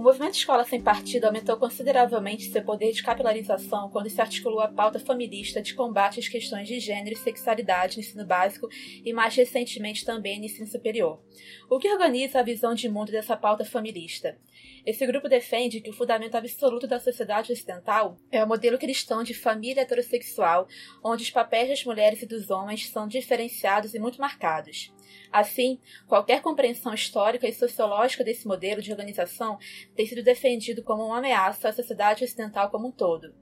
O movimento Escola Sem Partido aumentou consideravelmente seu poder de capilarização quando se articulou a pauta feminista de combate às questões de gênero e sexualidade no ensino básico e, mais recentemente, também no ensino superior. O que organiza a visão de mundo dessa pauta feminista? Esse grupo defende que o fundamento absoluto da sociedade ocidental é o modelo cristão de família heterossexual, onde os papéis das mulheres e dos homens são diferenciados e muito marcados. Assim, qualquer compreensão histórica e sociológica desse modelo de organização tem sido defendido como uma ameaça à sociedade ocidental como um todo.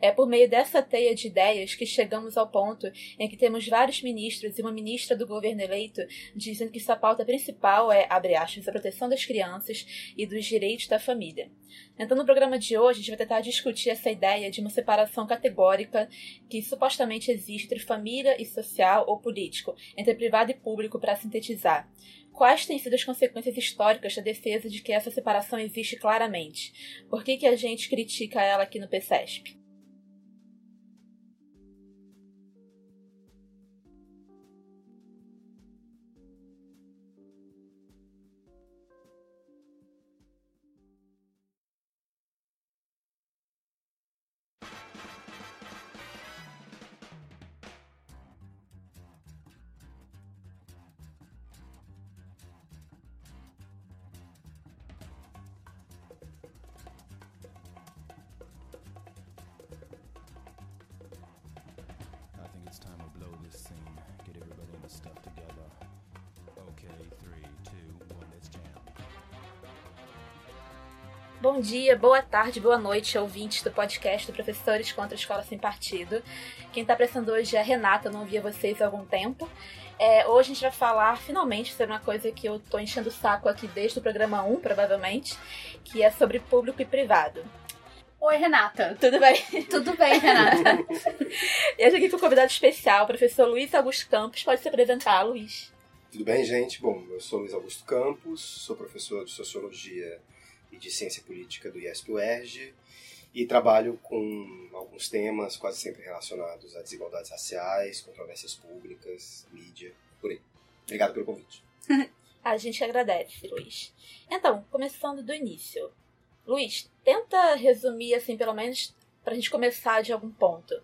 É por meio dessa teia de ideias que chegamos ao ponto em que temos vários ministros e uma ministra do governo eleito dizendo que sua pauta principal é, abre aspas, a proteção das crianças e dos direitos da família. Então, no programa de hoje, a gente vai tentar discutir essa ideia de uma separação categórica que supostamente existe entre família e social ou político, entre privado e público, para sintetizar. Quais têm sido as consequências históricas da defesa de que essa separação existe claramente? Por que, que a gente critica ela aqui no PCESP? Dia, boa tarde, boa noite, ouvintes do podcast do Professores contra a Escola Sem Partido. Quem está prestando hoje é a Renata, eu não via vocês há algum tempo. É, hoje a gente vai falar finalmente sobre uma coisa que eu tô enchendo o saco aqui desde o programa 1, provavelmente, que é sobre público e privado. Oi, Renata. Tudo bem? Tudo bem, Renata. e hoje aqui com um convidado especial, o professor Luiz Augusto Campos. Pode se apresentar, Luiz. Tudo bem, gente? Bom, eu sou Luiz Augusto Campos, sou professor de Sociologia e de Ciência Política do IESP-UERJ e trabalho com alguns temas quase sempre relacionados a desigualdades raciais, controvérsias públicas, mídia, por aí. Obrigado pelo convite. a gente agradece, Luiz. Então, começando do início. Luiz, tenta resumir, assim, pelo menos para a gente começar de algum ponto.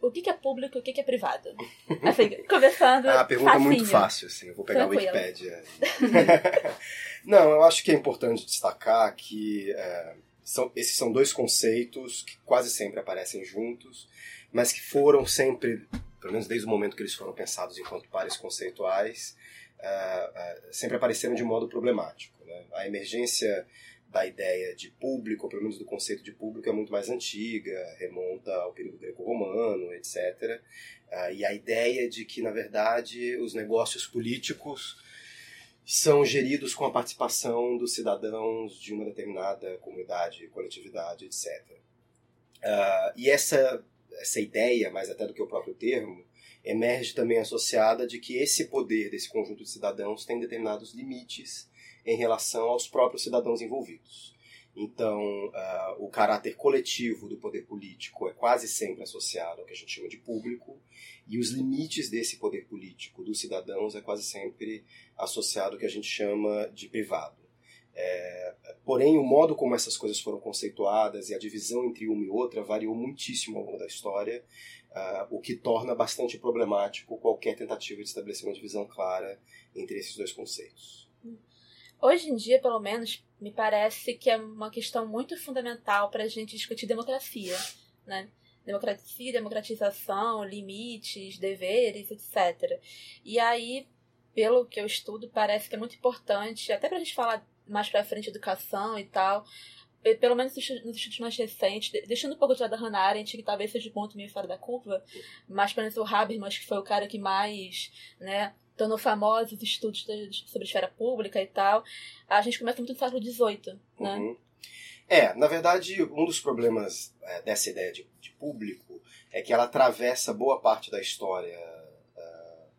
O que, é público e o que, é privado? Assim, começando. Ah, a pergunta facinho. é muito fácil, assim. Eu vou pegar Tranquilo. a Wikipédia. Não, eu acho que é importante destacar que é, são, esses são dois conceitos que quase sempre aparecem juntos, mas que foram sempre, pelo menos desde o momento que eles foram pensados enquanto pares conceituais, é, é, sempre apareceram de modo problemático. Né? A emergência da ideia de público, ou pelo menos do conceito de público, é muito mais antiga, remonta ao período greco-romano, etc. Uh, e a ideia de que, na verdade, os negócios políticos são geridos com a participação dos cidadãos de uma determinada comunidade, coletividade, etc. Uh, e essa, essa ideia, mais até do que o próprio termo, emerge também associada de que esse poder desse conjunto de cidadãos tem determinados limites em relação aos próprios cidadãos envolvidos. Então, uh, o caráter coletivo do poder político é quase sempre associado ao que a gente chama de público, e os limites desse poder político dos cidadãos é quase sempre associado ao que a gente chama de privado. É, porém, o modo como essas coisas foram conceituadas e a divisão entre uma e outra variou muitíssimo ao longo da história, uh, o que torna bastante problemático qualquer tentativa de estabelecer uma divisão clara entre esses dois conceitos. Hoje em dia, pelo menos, me parece que é uma questão muito fundamental para a gente discutir democracia, né? Democracia, democratização, limites, deveres, etc. E aí, pelo que eu estudo, parece que é muito importante, até para a gente falar mais para frente educação e tal, pelo menos nos estudos mais recentes, deixando um pouco de lado a Hannah Arendt, que talvez seja o ponto meio fora da curva, mas pelo menos o Habermas, que foi o cara que mais, né, tornou famosos estudos sobre esfera pública e tal, a gente começa muito no século XVIII, né? Uhum. É, na verdade, um dos problemas é, dessa ideia de, de, público é que ela atravessa boa parte da história. Uh,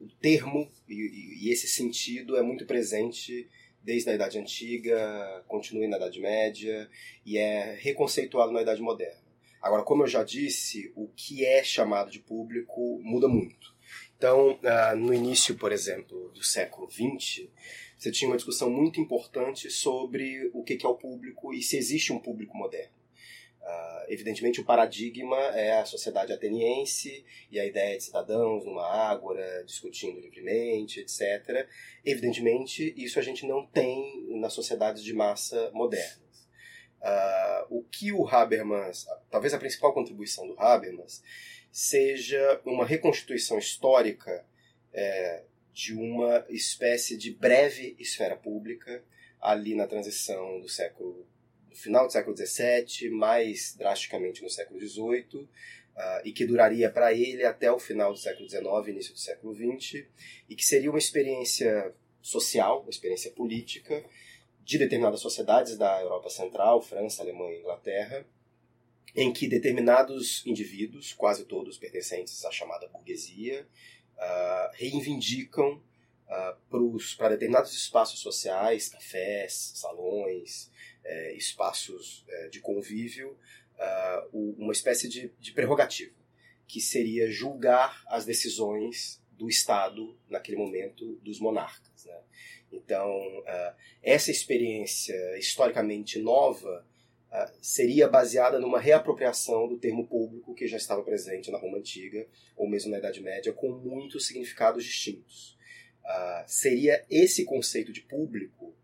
uh, o termo e, e, esse sentido é muito presente desde a Idade Antiga, continua na Idade Média e é reconceituado na Idade Moderna. Agora, como eu já disse, o que é chamado de público muda muito. Então, uh, no início, por exemplo, do século XX, você tinha uma discussão muito importante sobre o que é o público e se existe um público moderno. Uh, evidentemente, o paradigma é a sociedade ateniense e a ideia de cidadãos numa ágora, discutindo livremente, etc. Evidentemente, isso a gente não tem nas sociedades de massa modernas. Uh, o que o Habermas, talvez a principal contribuição do Habermas, seja uma reconstituição histórica é, de uma espécie de breve esfera pública ali na transição do século no final do século XVII, mais drasticamente no século XVIII, uh, e que duraria para ele até o final do século XIX, início do século XX, e que seria uma experiência social, uma experiência política de determinadas sociedades da Europa Central, França, Alemanha e Inglaterra, em que determinados indivíduos, quase todos pertencentes à chamada burguesia, uh, reivindicam uh, para determinados espaços sociais, cafés, salões, eh, espaços eh, de convívio, uh, uma espécie de, de prerrogativa, que seria julgar as decisões do Estado, naquele momento, dos monarcas. Né? Então, essa experiência historicamente nova seria baseada numa reapropriação do termo público que já estava presente na Roma Antiga, ou mesmo na Idade Média, com muitos significados distintos. Uh, seria esse conceito de público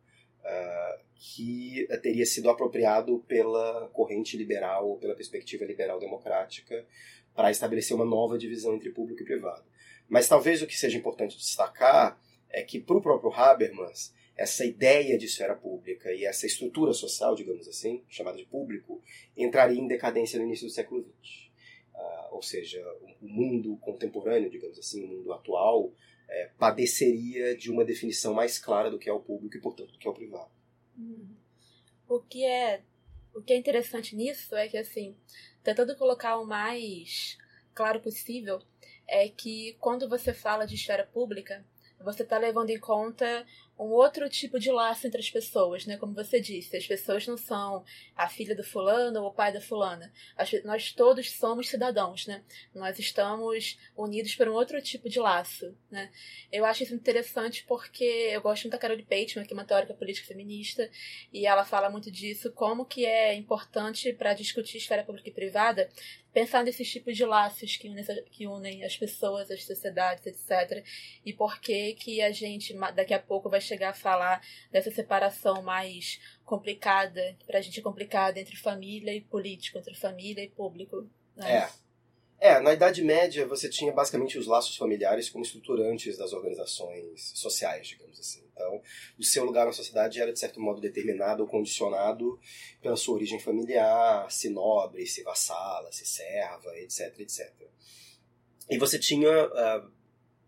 que teria sido apropriado pela corrente liberal, pela perspectiva liberal democrática, para estabelecer uma nova divisão entre público e privado. Mas talvez o que seja importante destacar é que, para o próprio Habermas, essa ideia de esfera pública e essa estrutura social, digamos assim, chamada de público, entraria em decadência no início do século XX. Uh, ou seja, o mundo contemporâneo, digamos assim, o mundo atual, é, padeceria de uma definição mais clara do que é o público e, portanto, do que é o privado. Uhum. O que é o que é interessante nisso é que assim, tentando colocar o mais claro possível, é que quando você fala de esfera pública, você está levando em conta um outro tipo de laço entre as pessoas, né? Como você disse, as pessoas não são a filha do fulano ou o pai da fulana. Nós todos somos cidadãos, né? Nós estamos unidos por um outro tipo de laço, né? Eu acho isso interessante porque eu gosto muito da Carol Pateman, que é uma teórica política feminista, e ela fala muito disso, como que é importante para discutir esfera pública e privada pensar nesses tipos de laços que unem, que unem as pessoas, as sociedades, etc. E por que que a gente daqui a pouco vai chegar a falar dessa separação mais complicada, pra gente complicada entre família e político, entre família e público. Né? É. É, na Idade Média você tinha basicamente os laços familiares como estruturantes das organizações sociais, digamos assim. Então, o seu lugar na sociedade era de certo modo determinado ou condicionado pela sua origem familiar, se nobre, se vassala, se serva, etc, etc. E você tinha uh,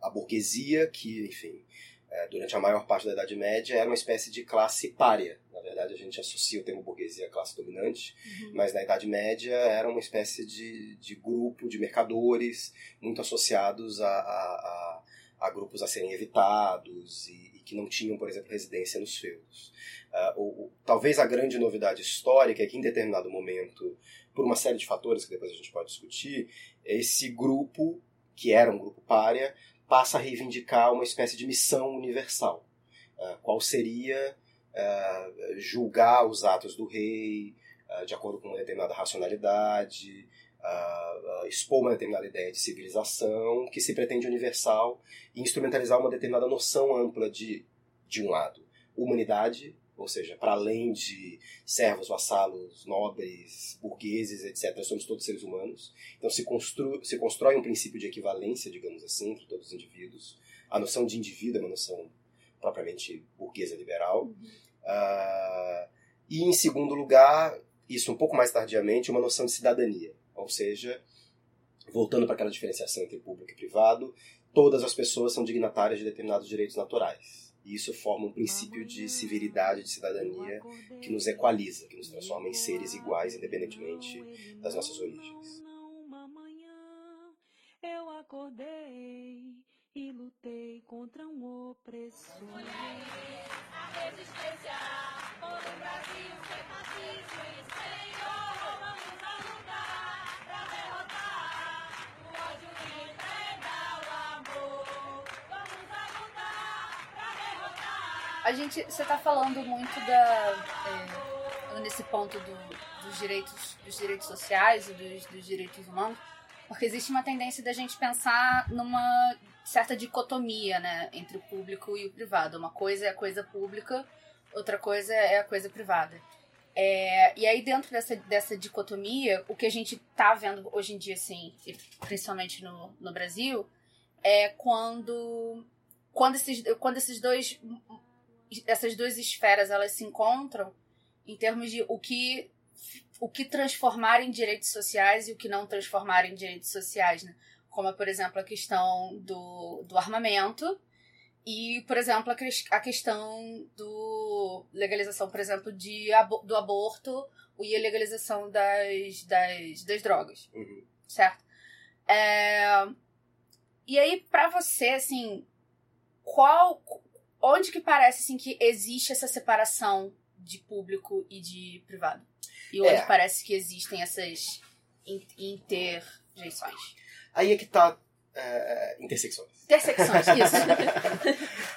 a burguesia, que, enfim, é, durante a maior parte da Idade Média, era uma espécie de classe párea. Na verdade, a gente associa o termo burguesia à classe dominante, uhum. mas na Idade Média era uma espécie de, de grupo de mercadores muito associados a, a, a, a grupos a serem evitados e, e, que não tinham, por exemplo, residência nos feudos. Uh, ou, ou, talvez a grande novidade histórica é que, em determinado momento, por uma série de fatores que depois a gente pode discutir, esse grupo, que era um grupo párea, passa a reivindicar uma espécie de missão universal. Uh, qual seria uh, julgar os atos do rei uh, de acordo com uma determinada racionalidade, expor uma determinada ideia de civilização que se pretende universal e instrumentalizar uma determinada noção ampla de, de um lado, humanidade ou seja, para além de servos, vassalos, nobres, burgueses, etc., somos todos seres humanos. Então se, constru se constrói um princípio de equivalência, digamos assim, entre todos os indivíduos. A noção de indivíduo é uma noção propriamente burguesa liberal. Uhum. Uh, e, em segundo lugar, isso um pouco mais tardiamente, uma noção de cidadania. Ou seja, voltando para aquela diferenciação entre público e privado, todas as pessoas são dignatárias de determinados direitos naturais. E isso forma um princípio de civilidade, de cidadania, que nos equaliza, que nos transforma em seres iguais, independentemente das nossas origens. Eu acordei e lutei contra um opressor. Mulheres, a resistência, por um Brasil sem fascismo e Senhor, vamos a lutar pra derrotar a gente, você tá falando muito da é, nesse ponto do, dos direitos, dos direitos sociais e dos, dos direitos humanos, porque existe uma tendência da gente pensar numa certa dicotomia, né, entre o público e o privado. Uma coisa é a coisa pública, outra coisa é a coisa privada. É, e aí, dentro dessa, dessa dicotomia, o que a gente tá vendo hoje em dia, assim, principalmente no, no Brasil, é quando, quando, esses, quando esses dois, essas duas esferas elas se encontram em termos de o que, o que transformar em direitos sociais e o que não transformar em direitos sociais, né? Como, por exemplo, a questão do, do armamento, e, por exemplo, a questão do legalização, por exemplo, de, do aborto e a legalização das, das, das drogas. Uhum. Certo? É... E aí, para você, assim, qual. Onde que parece assim, que existe essa separação de público e de privado? E onde É. parece que existem essas in- interjeições? Aí é que tá é, intersecções. Intersecções, isso.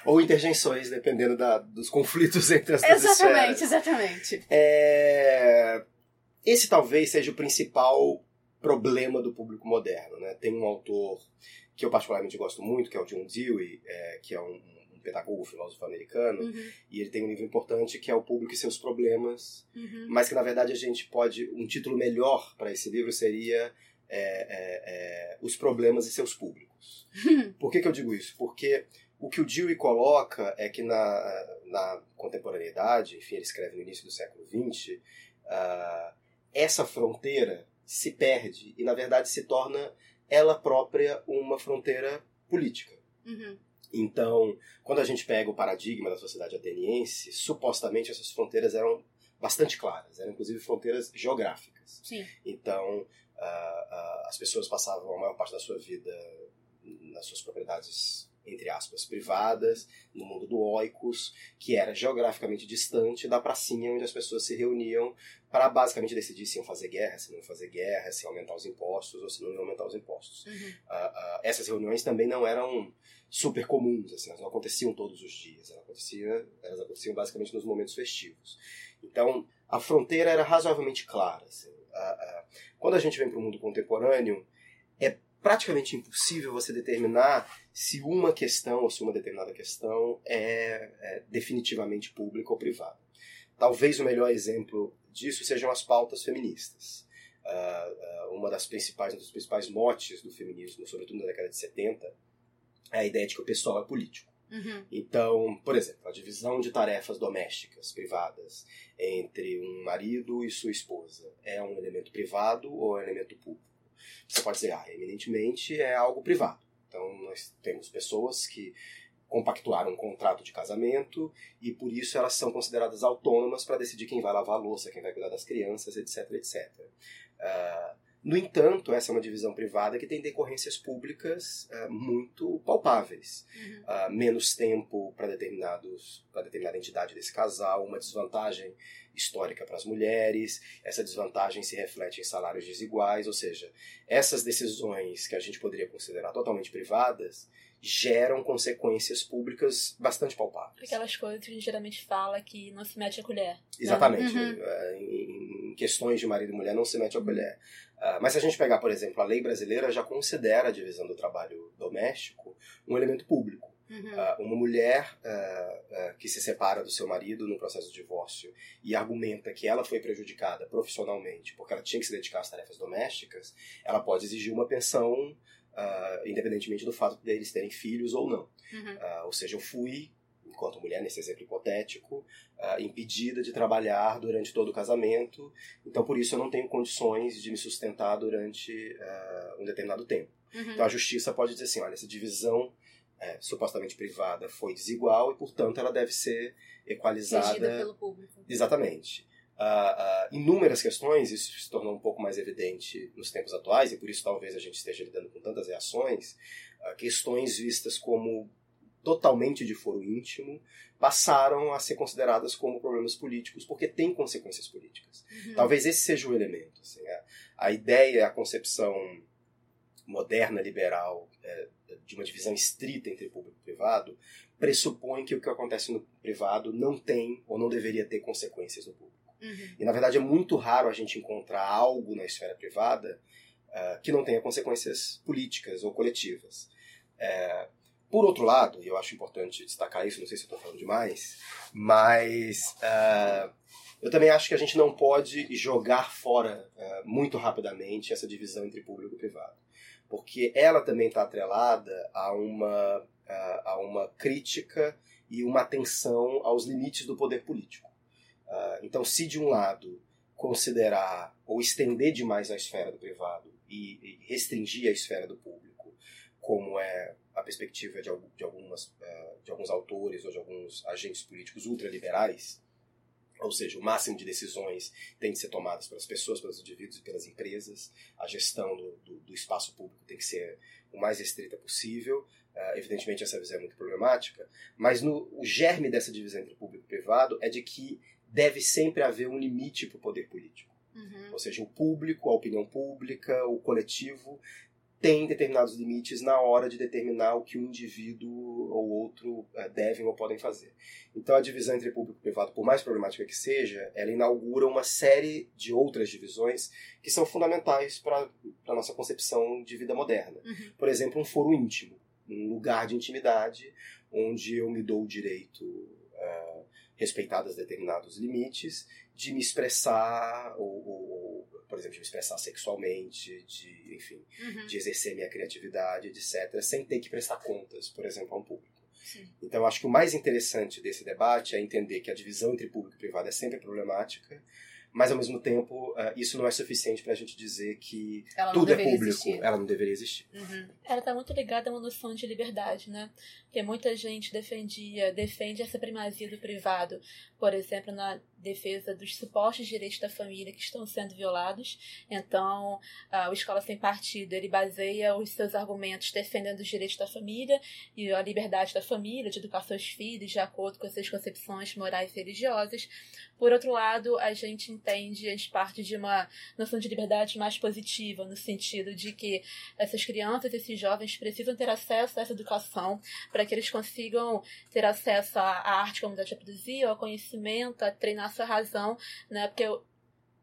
Ou interjeições, dependendo da, dos conflitos entre as duas esferas. exatamente, exatamente. É, Esse talvez seja o principal problema do público moderno. Né? Tem um autor que eu particularmente gosto muito, que é o John Dewey, é, que é um pedagogo, filósofo americano, Uhum, e ele tem um livro importante que é O Público e Seus Problemas, uhum. mas que na verdade a gente pode. Um título melhor para esse livro seria é, é, é, Os Problemas e Seus Públicos. Por que, que eu digo isso? Porque o que o Dewey coloca é que na, na contemporaneidade, enfim, ele escreve no início do século XX, ah, essa fronteira se perde e, na verdade, se torna ela própria uma fronteira política. Uhum. Então, quando a gente pega o paradigma da sociedade ateniense, supostamente essas fronteiras eram bastante claras, eram inclusive fronteiras geográficas. Sim. Então, ah, ah, as pessoas passavam a maior parte da sua vida nas suas propriedades, entre aspas, privadas, no mundo do oikos, que era geograficamente distante da pracinha onde as pessoas se reuniam para basicamente decidir se iam fazer guerra, se não iam fazer guerra, se iam aumentar os impostos ou se não iam aumentar os impostos. Uhum. Ah, ah, essas reuniões também não eram super comuns, assim, elas não aconteciam todos os dias, elas aconteciam, elas aconteciam basicamente nos momentos festivos. Então, a fronteira era razoavelmente clara. assim. Ah, ah, quando a gente vem para o mundo contemporâneo, é praticamente impossível você determinar se uma questão ou se uma determinada questão é, é definitivamente pública ou privada. Talvez o melhor exemplo disso sejam as pautas feministas. Ah, ah, uma das principais, um dos principais motes do feminismo, sobretudo na década de 70, é a ideia de que o pessoal é político. Uhum. Então, por exemplo, a divisão de tarefas domésticas privadas entre um marido e sua esposa é um elemento privado ou é um elemento público? Você pode dizer, ah, eminentemente é algo privado. Então, nós temos pessoas que compactuaram um contrato de casamento e por isso elas são consideradas autônomas para decidir quem vai lavar a louça, quem vai cuidar das crianças, etc, etc. Ah, no entanto, essa é uma divisão privada que tem decorrências públicas ah, muito palpáveis Uhum. ah, menos tempo para determinados para determinada entidade desse casal, uma desvantagem histórica para as mulheres. Essa desvantagem se reflete em salários desiguais, ou seja, essas decisões que a gente poderia considerar totalmente privadas geram consequências públicas bastante palpáveis. Aquelas coisas que a gente geralmente fala que não se mete a colher. Exatamente. Uhum. Eh, Em, questões de marido e mulher não se mete a colher. Ah, mas se a gente pegar, por exemplo, a lei brasileira já considera a divisão do trabalho doméstico um elemento público. Uhum. Ah, uma mulher ah, ah, que se separa do seu marido no processo de divórcio e argumenta que ela foi prejudicada profissionalmente porque ela tinha que se dedicar às tarefas domésticas, ela pode exigir uma pensão ah, independentemente do fato deles terem filhos ou não. Uhum. Ou seja, eu fui, enquanto mulher, nesse exemplo hipotético, impedida de trabalhar durante todo o casamento, então por isso eu não tenho condições de me sustentar durante um determinado tempo. Uhum. Então a justiça pode dizer assim, olha, essa divisão é, supostamente privada foi desigual e, portanto, ela deve ser equalizada. Regida pelo público. Exatamente. Ah, ah, inúmeras questões, isso se tornou um pouco mais evidente nos tempos atuais, e por isso talvez a gente esteja lidando com tantas reações, ah, questões vistas como totalmente de foro íntimo passaram a ser consideradas como problemas políticos, porque têm consequências políticas. Uhum. Talvez esse seja o elemento. assim, a, a ideia, a concepção moderna, liberal, é, de uma divisão estrita entre público e privado, pressupõe que o que acontece no privado não tem ou não deveria ter consequências no público. Uhum. E na verdade é muito raro a gente encontrar algo na esfera privada uh, que não tenha consequências políticas ou coletivas. É, por outro lado, e eu acho importante destacar isso, não sei se eu estou falando demais, mas uh, eu também acho que a gente não pode jogar fora uh, muito rapidamente essa divisão entre público e privado. Porque ela também está atrelada a uma, a uma crítica e uma atenção aos limites do poder político. Uh, então, se de um lado considerar ou estender demais a esfera do privado e, e restringir a esfera do público, como é a perspectiva de, de, algumas, uh, de alguns autores ou de alguns agentes políticos ultraliberais, ou seja, o máximo de decisões tem de ser tomadas pelas pessoas, pelos indivíduos e pelas empresas. A gestão do, do, do espaço público tem que ser o mais restrita possível. Uh, evidentemente, essa visão é muito problemática, mas no, o germe dessa divisão entre público e privado é de que deve sempre haver um limite para o poder político. Uhum. Ou seja, o público, a opinião pública, o coletivo tem determinados limites na hora de determinar o que um indivíduo ou outro eh, devem ou podem fazer. Então a divisão entre público e privado, por mais problemática que seja, ela inaugura uma série de outras divisões que são fundamentais para a nossa concepção de vida moderna. Uhum. Por exemplo, um foro íntimo, um lugar de intimidade onde eu me dou o direito uh, respeitados determinados limites, de me expressar, ou, ou, por exemplo, de me expressar sexualmente, de, enfim, Uhum. de exercer minha criatividade, etc., sem ter que prestar contas, por exemplo, a um público. Sim. Então, acho que o mais interessante desse debate é entender que a divisão entre público e privado é sempre problemática, mas, ao mesmo tempo, uh, isso não é suficiente para a gente dizer que tudo é público, existir. ela não deveria existir. Uhum. Ela está muito ligada a uma noção de liberdade, né? Porque muita gente defendia, defende essa primazia do privado, por exemplo, na defesa dos supostos direitos da família que estão sendo violados. Então, ah, o Escola Sem Partido, ele baseia os seus argumentos defendendo os direitos da família e a liberdade da família, de educar seus filhos de acordo com as suas concepções morais e religiosas. Por outro lado, a gente entende, a gente parte de uma noção de liberdade mais positiva, no sentido de que essas crianças, esses jovens precisam ter acesso a essa educação para que eles consigam ter acesso à arte como deve produzir, ao conhecimento, a treinar sua razão, né? Porque eu-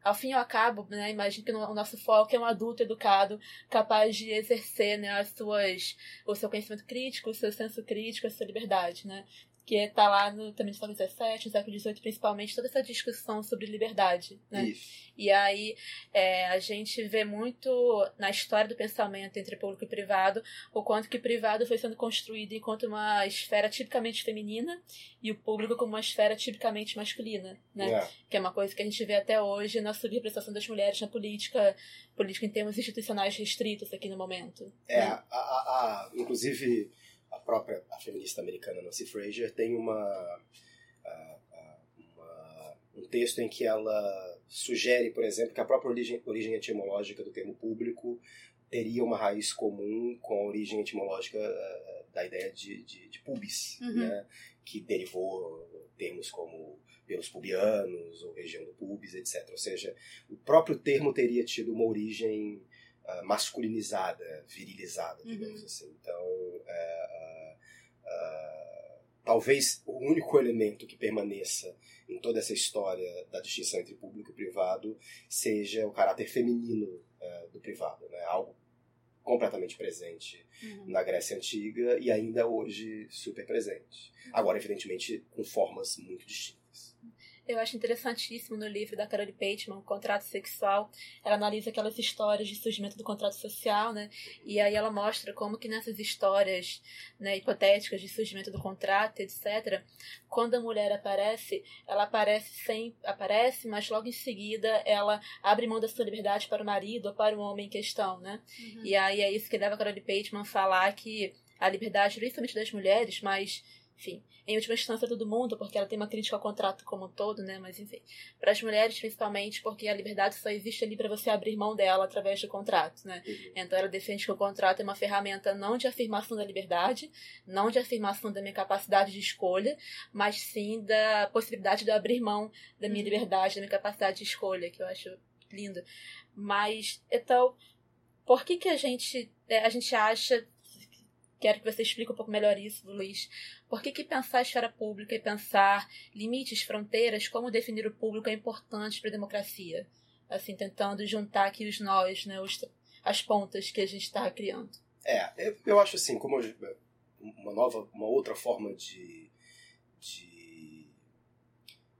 ao fim e ao cabo, né, imagino que o nosso foco é um adulto educado, capaz de exercer né, as suas, o seu conhecimento crítico, o seu senso crítico, a sua liberdade, né? Que está lá no, também no século XVII, no século XVIII, principalmente, toda essa discussão sobre liberdade, né? Isso. E aí é, a gente vê muito na história do pensamento entre público e privado o quanto que o privado foi sendo construído enquanto uma esfera tipicamente feminina e o público como uma esfera tipicamente masculina, né? É. Que é uma coisa que a gente vê até hoje na subrepresentação das mulheres na política, política em termos institucionais restritos aqui no momento. É, né? a, a- a- inclusive a própria a feminista americana Nancy Fraser tem uma, uma- um texto em que ela sugere, por exemplo, que a própria origem, origem etimológica do termo público teria uma raiz comum com a origem etimológica eh, da ideia de, de, de pubis, Uhum. né, que derivou termos como pelos pubianos ou região do pubis, etc. Ou seja, o próprio termo teria tido uma origem ah, masculinizada, virilizada, digamos Uhum. assim. Então, ah, talvez o único elemento que permaneça em toda essa história da distinção entre público e privado seja o caráter feminino do privado, né? algo completamente presente Uhum. na Grécia Antiga e ainda hoje super presente. Agora, evidentemente, com formas muito distintas. Eu acho interessantíssimo no livro da Carole Pateman, O Contrato Sexual. Ela analisa aquelas histórias de surgimento do contrato social, né? E aí ela mostra como que nessas histórias né, hipotéticas de surgimento do contrato, etc., quando a mulher aparece, ela aparece sem aparece, mas logo em seguida ela abre mão da sua liberdade para o marido ou para o homem em questão, né? Uhum. E aí é isso que leva a Carole Pateman a falar que a liberdade, principalmente das mulheres, mas, enfim, em última instância todo mundo, porque ela tem uma crítica ao contrato como um todo, né? Mas enfim, para as mulheres principalmente, porque a liberdade só existe ali para você abrir mão dela através do contrato, né? Uhum. Então ela defende que o contrato é uma ferramenta não de afirmação da liberdade, não de afirmação da minha capacidade de escolha, mas sim da possibilidade de eu abrir mão da minha Uhum. liberdade, da minha capacidade de escolha, que eu acho lindo. Mas, então, por que que a gente, é, a gente acha quero que você explique um pouco melhor isso, Luiz. Por que, que pensar a esfera pública e pensar limites, fronteiras, como definir o público é importante para a democracia? Assim, tentando juntar aqui os nós, né, os, as pontas que a gente está criando. É, eu, eu acho assim, como uma nova, uma outra forma de, de,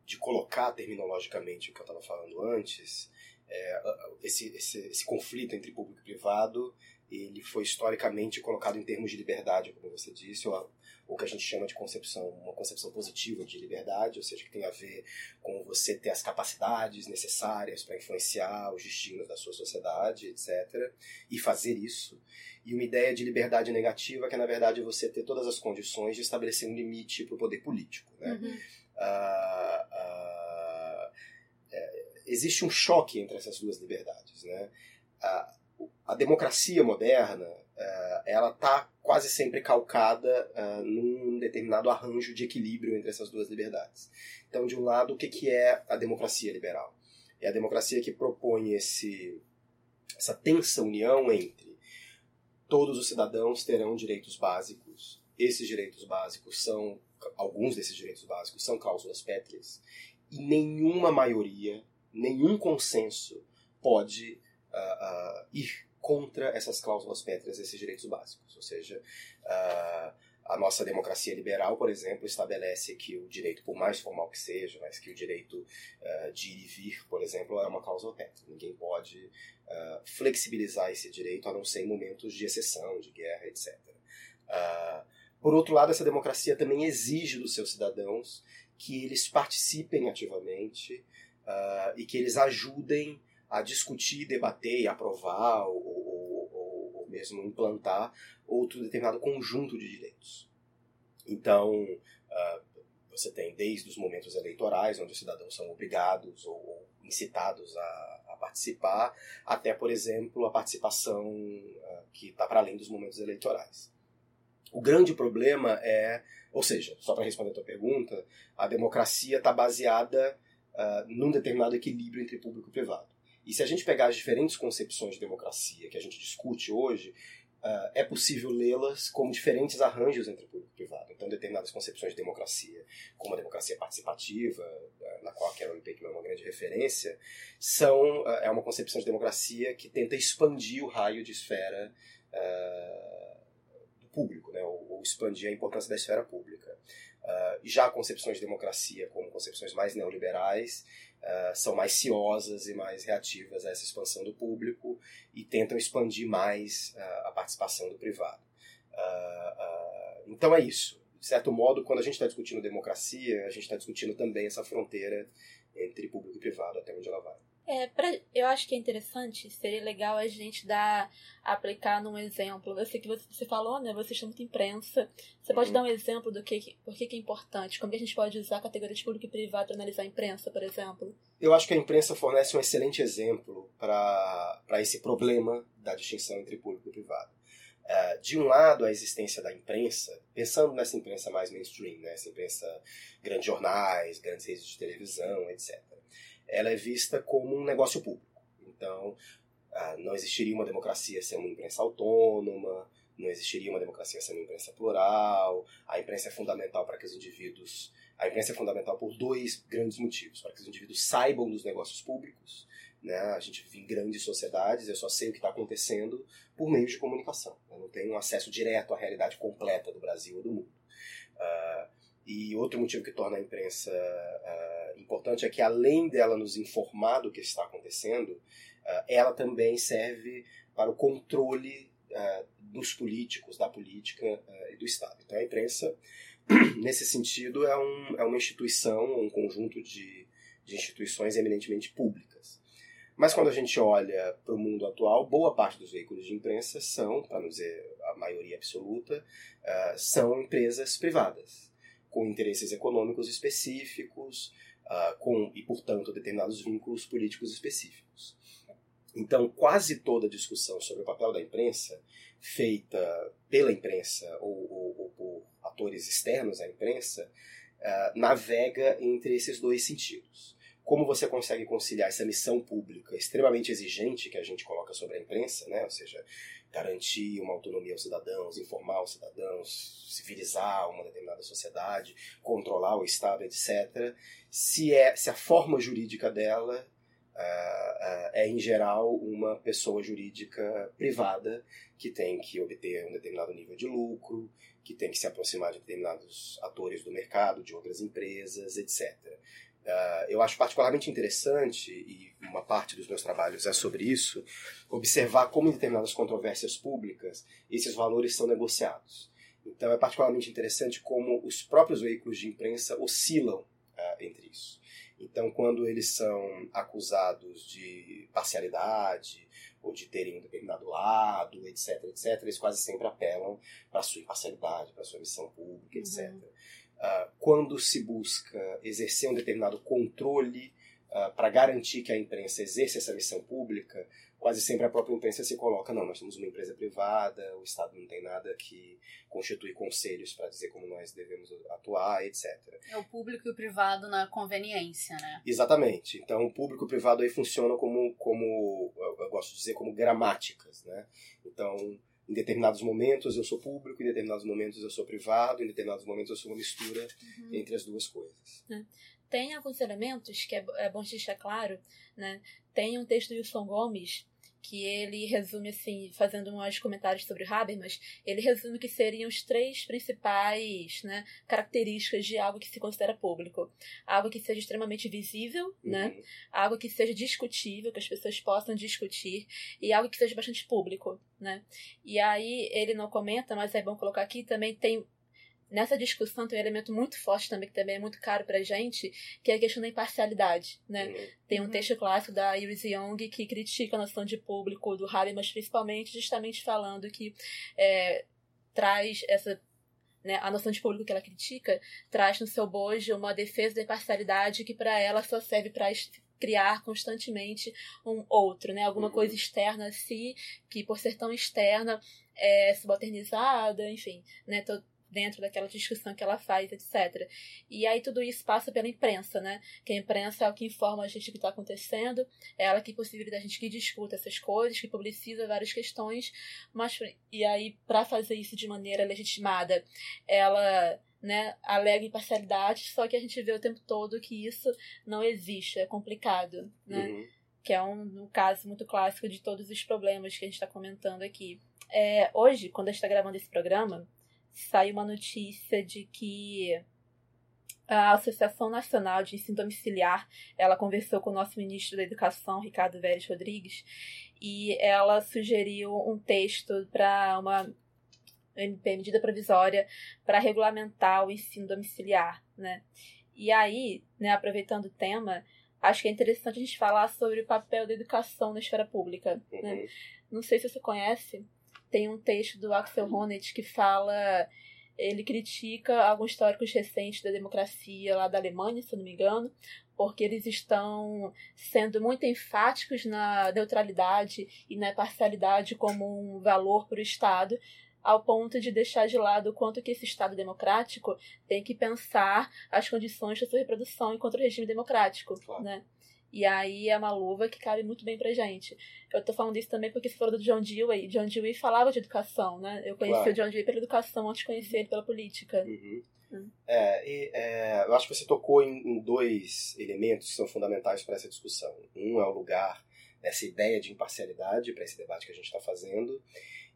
de colocar terminologicamente o que eu estava falando antes, é, esse, esse, esse conflito entre público e privado ele foi historicamente colocado em termos de liberdade, como você disse, ou o que a gente chama de concepção, uma concepção positiva de liberdade, ou seja, que tem a ver com você ter as capacidades necessárias para influenciar os destinos da sua sociedade, etc., e fazer isso. E uma ideia de liberdade negativa, que é, na verdade, você ter todas as condições de estabelecer um limite para o poder político. Né? Uhum. Uh, uh, é, existe um choque entre essas duas liberdades. Né? Uh, a democracia moderna uh, ela está quase sempre calcada uh, num determinado arranjo de equilíbrio entre essas duas liberdades. Então, de um lado, o que, que é a democracia liberal? É a democracia que propõe esse, essa tensa união entre todos os cidadãos terão direitos básicos. Esses direitos básicos são, alguns desses direitos básicos são cláusulas pétreas, e nenhuma maioria, nenhum consenso pode uh, uh, ir contra essas cláusulas pétreas, esses direitos básicos. Ou seja, uh, a nossa democracia liberal, por exemplo, estabelece que o direito, por mais formal que seja, mas que o direito uh, de ir e vir, por exemplo, é uma cláusula pétrea. Ninguém pode uh, flexibilizar esse direito a não ser em momentos de exceção, de guerra, etc. por outro lado, essa democracia também exige dos seus cidadãos que eles participem ativamente e que eles ajudem a discutir, debater e aprovar ou, ou, ou, ou, mesmo implantar outro determinado conjunto de direitos. Então, uh, você tem desde os momentos eleitorais, onde os cidadãos são obrigados ou, incitados a, a, participar, até, por exemplo, a participação uh, que está para além dos momentos eleitorais. O grande problema é, ou seja, só para responder a tua pergunta, a democracia está baseada uh, num determinado equilíbrio entre público e privado. E se a gente pegar as diferentes concepções de democracia que a gente discute hoje, uh, é possível lê-las como diferentes arranjos entre público e privado. Então, determinadas concepções de democracia, como a democracia participativa, uh, na qual a Carol Pakeman é uma grande referência, são, uh, é uma concepção de democracia que tenta expandir o raio de esfera do público, né, ou, ou, expandir a importância da esfera pública. já concepções de democracia, como concepções mais neoliberais, uh, são mais ciosas e mais reativas a essa expansão do público e tentam expandir mais uh, a participação do privado. Uh, então é isso. De certo modo, quando a gente está discutindo democracia, a gente está discutindo também essa fronteira entre público e privado, até onde ela vai. É, pra, eu acho que é interessante, seria legal a gente dar, aplicar num exemplo. Eu sei que você, você falou, né? Você chama de imprensa. Você pode uhum. dar um exemplo do que, por que, que é importante? Como que a gente pode usar a categoria de público e privado para analisar a imprensa, por exemplo? Eu acho que a imprensa fornece um excelente exemplo para esse problema da distinção entre público e privado. Uh, de um lado, a existência da imprensa, pensando nessa imprensa mais mainstream, né, essa imprensa, grandes jornais, grandes redes de televisão, etc ela é vista como um negócio público. Então, ah, não existiria uma democracia sem uma imprensa autônoma, não existiria uma democracia sem uma imprensa plural. A imprensa é fundamental para que os indivíduos. A imprensa é fundamental por dois grandes motivos: para que os indivíduos saibam dos negócios públicos. Né? A gente vive em grandes sociedades, eu só sei o que está acontecendo por meio de comunicação. Eu não tenho acesso direto à realidade completa do Brasil ou do mundo. Uh, e outro motivo que torna a imprensa uh, importante é que, além dela nos informar do que está acontecendo, uh, ela também serve para o controle uh, dos políticos, da política e do Estado. Então, a imprensa, nesse sentido, é, um, é uma instituição, um conjunto de, de instituições eminentemente públicas. Mas quando a gente olha para o mundo atual, boa parte dos veículos de imprensa são, para não dizer a maioria absoluta, são empresas privadas com interesses econômicos específicos uh, com, e, portanto, determinados vínculos políticos específicos. Então, quase toda discussão sobre o papel da imprensa, feita pela imprensa ou, ou, ou por atores externos à imprensa, uh, navega entre esses dois sentidos. como você consegue conciliar essa missão pública extremamente exigente que a gente coloca sobre a imprensa, né? ou seja, garantir uma autonomia aos cidadãos, informar os cidadãos, civilizar uma determinada sociedade, controlar o Estado, etc., se, é, se a forma jurídica dela Uh, uh, é, em geral, uma pessoa jurídica privada que tem que obter um determinado nível de lucro, que tem que se aproximar de determinados atores do mercado, de outras empresas, etc. Uh, eu acho particularmente interessante, e uma parte dos meus trabalhos é sobre isso, observar como em determinadas controvérsias públicas esses valores são negociados. Então é particularmente interessante como os próprios veículos de imprensa oscilam uh, entre isso. Então, quando eles são acusados de parcialidade ou de terem um determinado lado, etc, etc, eles quase sempre apelam para sua imparcialidade, para sua missão pública, etc. Uh, quando se busca exercer um determinado controle uh, para garantir que a imprensa exerça essa missão pública, quase sempre a própria imprensa se coloca, não, nós somos uma empresa privada, o Estado não tem nada que constitui conselhos para dizer como nós devemos atuar, etc. É o público e o privado na conveniência, né? Exatamente. Então, o público e o privado aí funcionam como, como eu gosto de dizer, como gramáticas, né? Então, em determinados momentos eu sou público, em determinados momentos eu sou privado, em determinados momentos eu sou uma mistura uhum. entre as duas coisas. É. Tem alguns elementos que é, é bom deixar claro, né? Tem um texto do Wilson Gomes que ele resume assim, fazendo uns comentários sobre Habermas, ele resume que seriam os três principais né, características de algo que se considera público. Algo que seja extremamente visível, né? uhum. né? algo que seja discutível, que as pessoas possam discutir, e algo que seja bastante público. Né? E aí ele não comenta, mas é bom colocar aqui, também tem nessa discussão tem um elemento muito forte também, que também é muito caro pra gente, que é a questão da imparcialidade, né? Uhum. Tem um uhum. texto clássico da Iris Young que critica a noção de público do Habermas, principalmente, justamente falando que é, traz essa né, a noção de público que ela critica traz no seu bojo uma defesa da imparcialidade que para ela só serve para criar constantemente um outro, né? Alguma uhum. coisa externa a si, que por ser tão externa é subalternizada, enfim, né? Dentro daquela discussão que ela faz, etc. E aí tudo isso passa pela imprensa, né? Que a imprensa é o que informa a gente do que está acontecendo, é ela que possibilita a gente que discuta essas coisas, que publiciza várias questões, mas e aí para fazer isso de maneira legitimada, ela né, alega imparcialidade, só que a gente vê o tempo todo que isso não existe, é complicado, né? Uhum. Que é um, um, caso muito clássico de todos os problemas que a gente está comentando aqui. É, hoje, quando a gente está gravando esse programa, saiu uma notícia de que a Associação Nacional de Ensino Domiciliar, ela conversou com o nosso ministro da Educação, Ricardo Vélez Rodrigues, e ela sugeriu um texto para uma MP, medida provisória, para regulamentar o ensino domiciliar, né? E aí, né, aproveitando o tema, acho que é interessante a gente falar sobre o papel da educação na esfera pública, né? Uhum. Não sei se você conhece, tem um texto do Axel Honneth que fala. Ele critica alguns históricos recentes da democracia lá da Alemanha, se eu não me engano, porque eles estão sendo muito enfáticos na neutralidade e na parcialidade como um valor para o Estado, ao ponto de deixar de lado o quanto que esse Estado democrático tem que pensar as condições da sua reprodução enquanto regime democrático, claro. né? E aí é uma luva que cabe muito bem pra gente. Eu tô falando isso também porque você falou do John Dewey. John Dewey falava de educação, né? Eu conheci claro. o John Dewey pela educação antes de conhecer ele pela política. Uhum. Hum. É, e, é, eu acho que você tocou em, em dois elementos que são fundamentais para essa discussão. Um é o lugar dessa ideia de imparcialidade para esse debate que a gente está fazendo,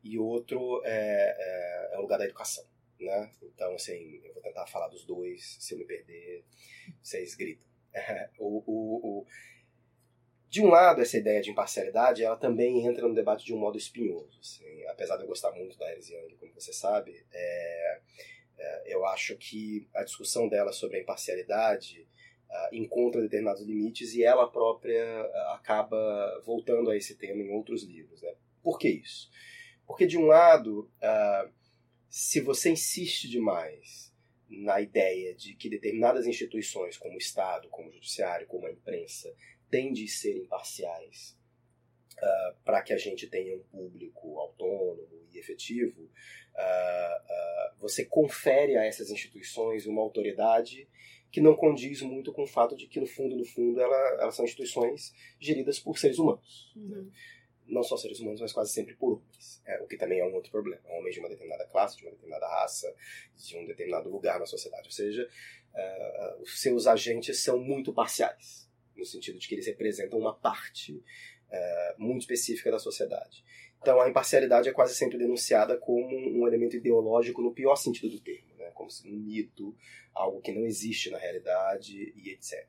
e outro é, é, é, o lugar da educação. Né? Então, assim, eu vou tentar falar dos dois, se eu me perder, vocês gritam. o, o, o, de um lado, essa ideia de imparcialidade, ela também entra no debate de um modo espinhoso. Assim, apesar de eu gostar muito da Iris Young, como você sabe, é, é, eu acho que a discussão dela sobre a imparcialidade uh, encontra determinados limites e ela própria uh, acaba voltando a esse tema em outros livros. Né? Por que isso? Porque, de um lado, uh, se você insiste demais na ideia de que determinadas instituições, como o Estado, como o Judiciário, como a imprensa, têm de ser imparciais uh, para que a gente tenha um público autônomo e efetivo, uh, uh, você confere a essas instituições uma autoridade que não condiz muito com o fato de que, no fundo, no fundo, ela, elas são instituições geridas por seres humanos. Uhum. Não só seres humanos, mas quase sempre por homens. É, o que também é um outro problema. Homens de uma determinada classe, de uma determinada raça, de um determinado lugar na sociedade. Ou seja, uh, os seus agentes são muito parciais, no sentido de que eles representam uma parte uh, muito específica da sociedade. Então, a imparcialidade é quase sempre denunciada como um elemento ideológico no pior sentido do termo, né? como um mito, algo que não existe na realidade e etc.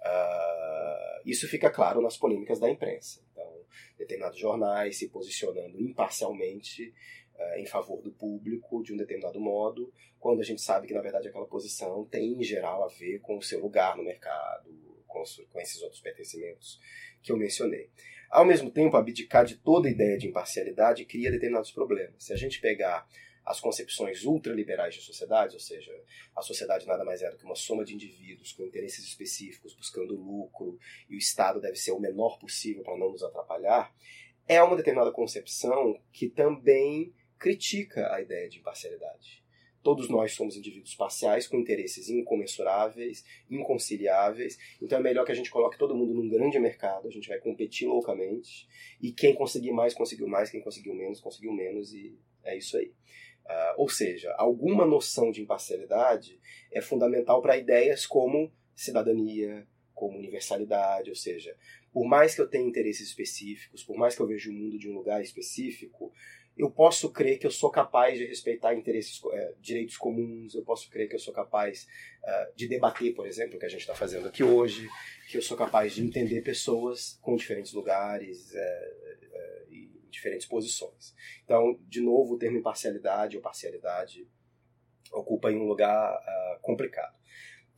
Uh, ah, isso fica claro nas polêmicas da imprensa. Determinados jornais se posicionando imparcialmente uh, em favor do público de um determinado modo, quando a gente sabe que, na verdade, aquela posição tem, em geral, a ver com o seu lugar no mercado, com esses outros pertencimentos que eu mencionei. Ao mesmo tempo, abdicar de toda ideia de imparcialidade cria determinados problemas. Se a gente pegar as concepções ultraliberais de sociedade, ou seja, a sociedade nada mais é do que uma soma de indivíduos com interesses específicos, buscando lucro, e o Estado deve ser o menor possível para não nos atrapalhar, é uma determinada concepção que também critica a ideia de imparcialidade. Todos nós somos indivíduos parciais com interesses incomensuráveis, inconciliáveis. Então é melhor que a gente coloque todo mundo num grande mercado, a gente vai competir loucamente. E quem conseguir mais, conseguiu mais, quem conseguiu menos, conseguiu menos, e é isso aí. Uh, ou seja, alguma noção de imparcialidade é fundamental para ideias como cidadania, como universalidade, ou seja, por mais que eu tenha interesses específicos, por mais que eu veja o mundo de um lugar específico, eu posso crer que eu sou capaz de respeitar interesses, é, direitos comuns, eu posso crer que eu sou capaz uh, de debater, por exemplo, o que a gente está fazendo aqui hoje, que eu sou capaz de entender pessoas com diferentes lugares é, é, diferentes posições. Então, de novo, o termo imparcialidade ou parcialidade ocupa um lugar uh, complicado.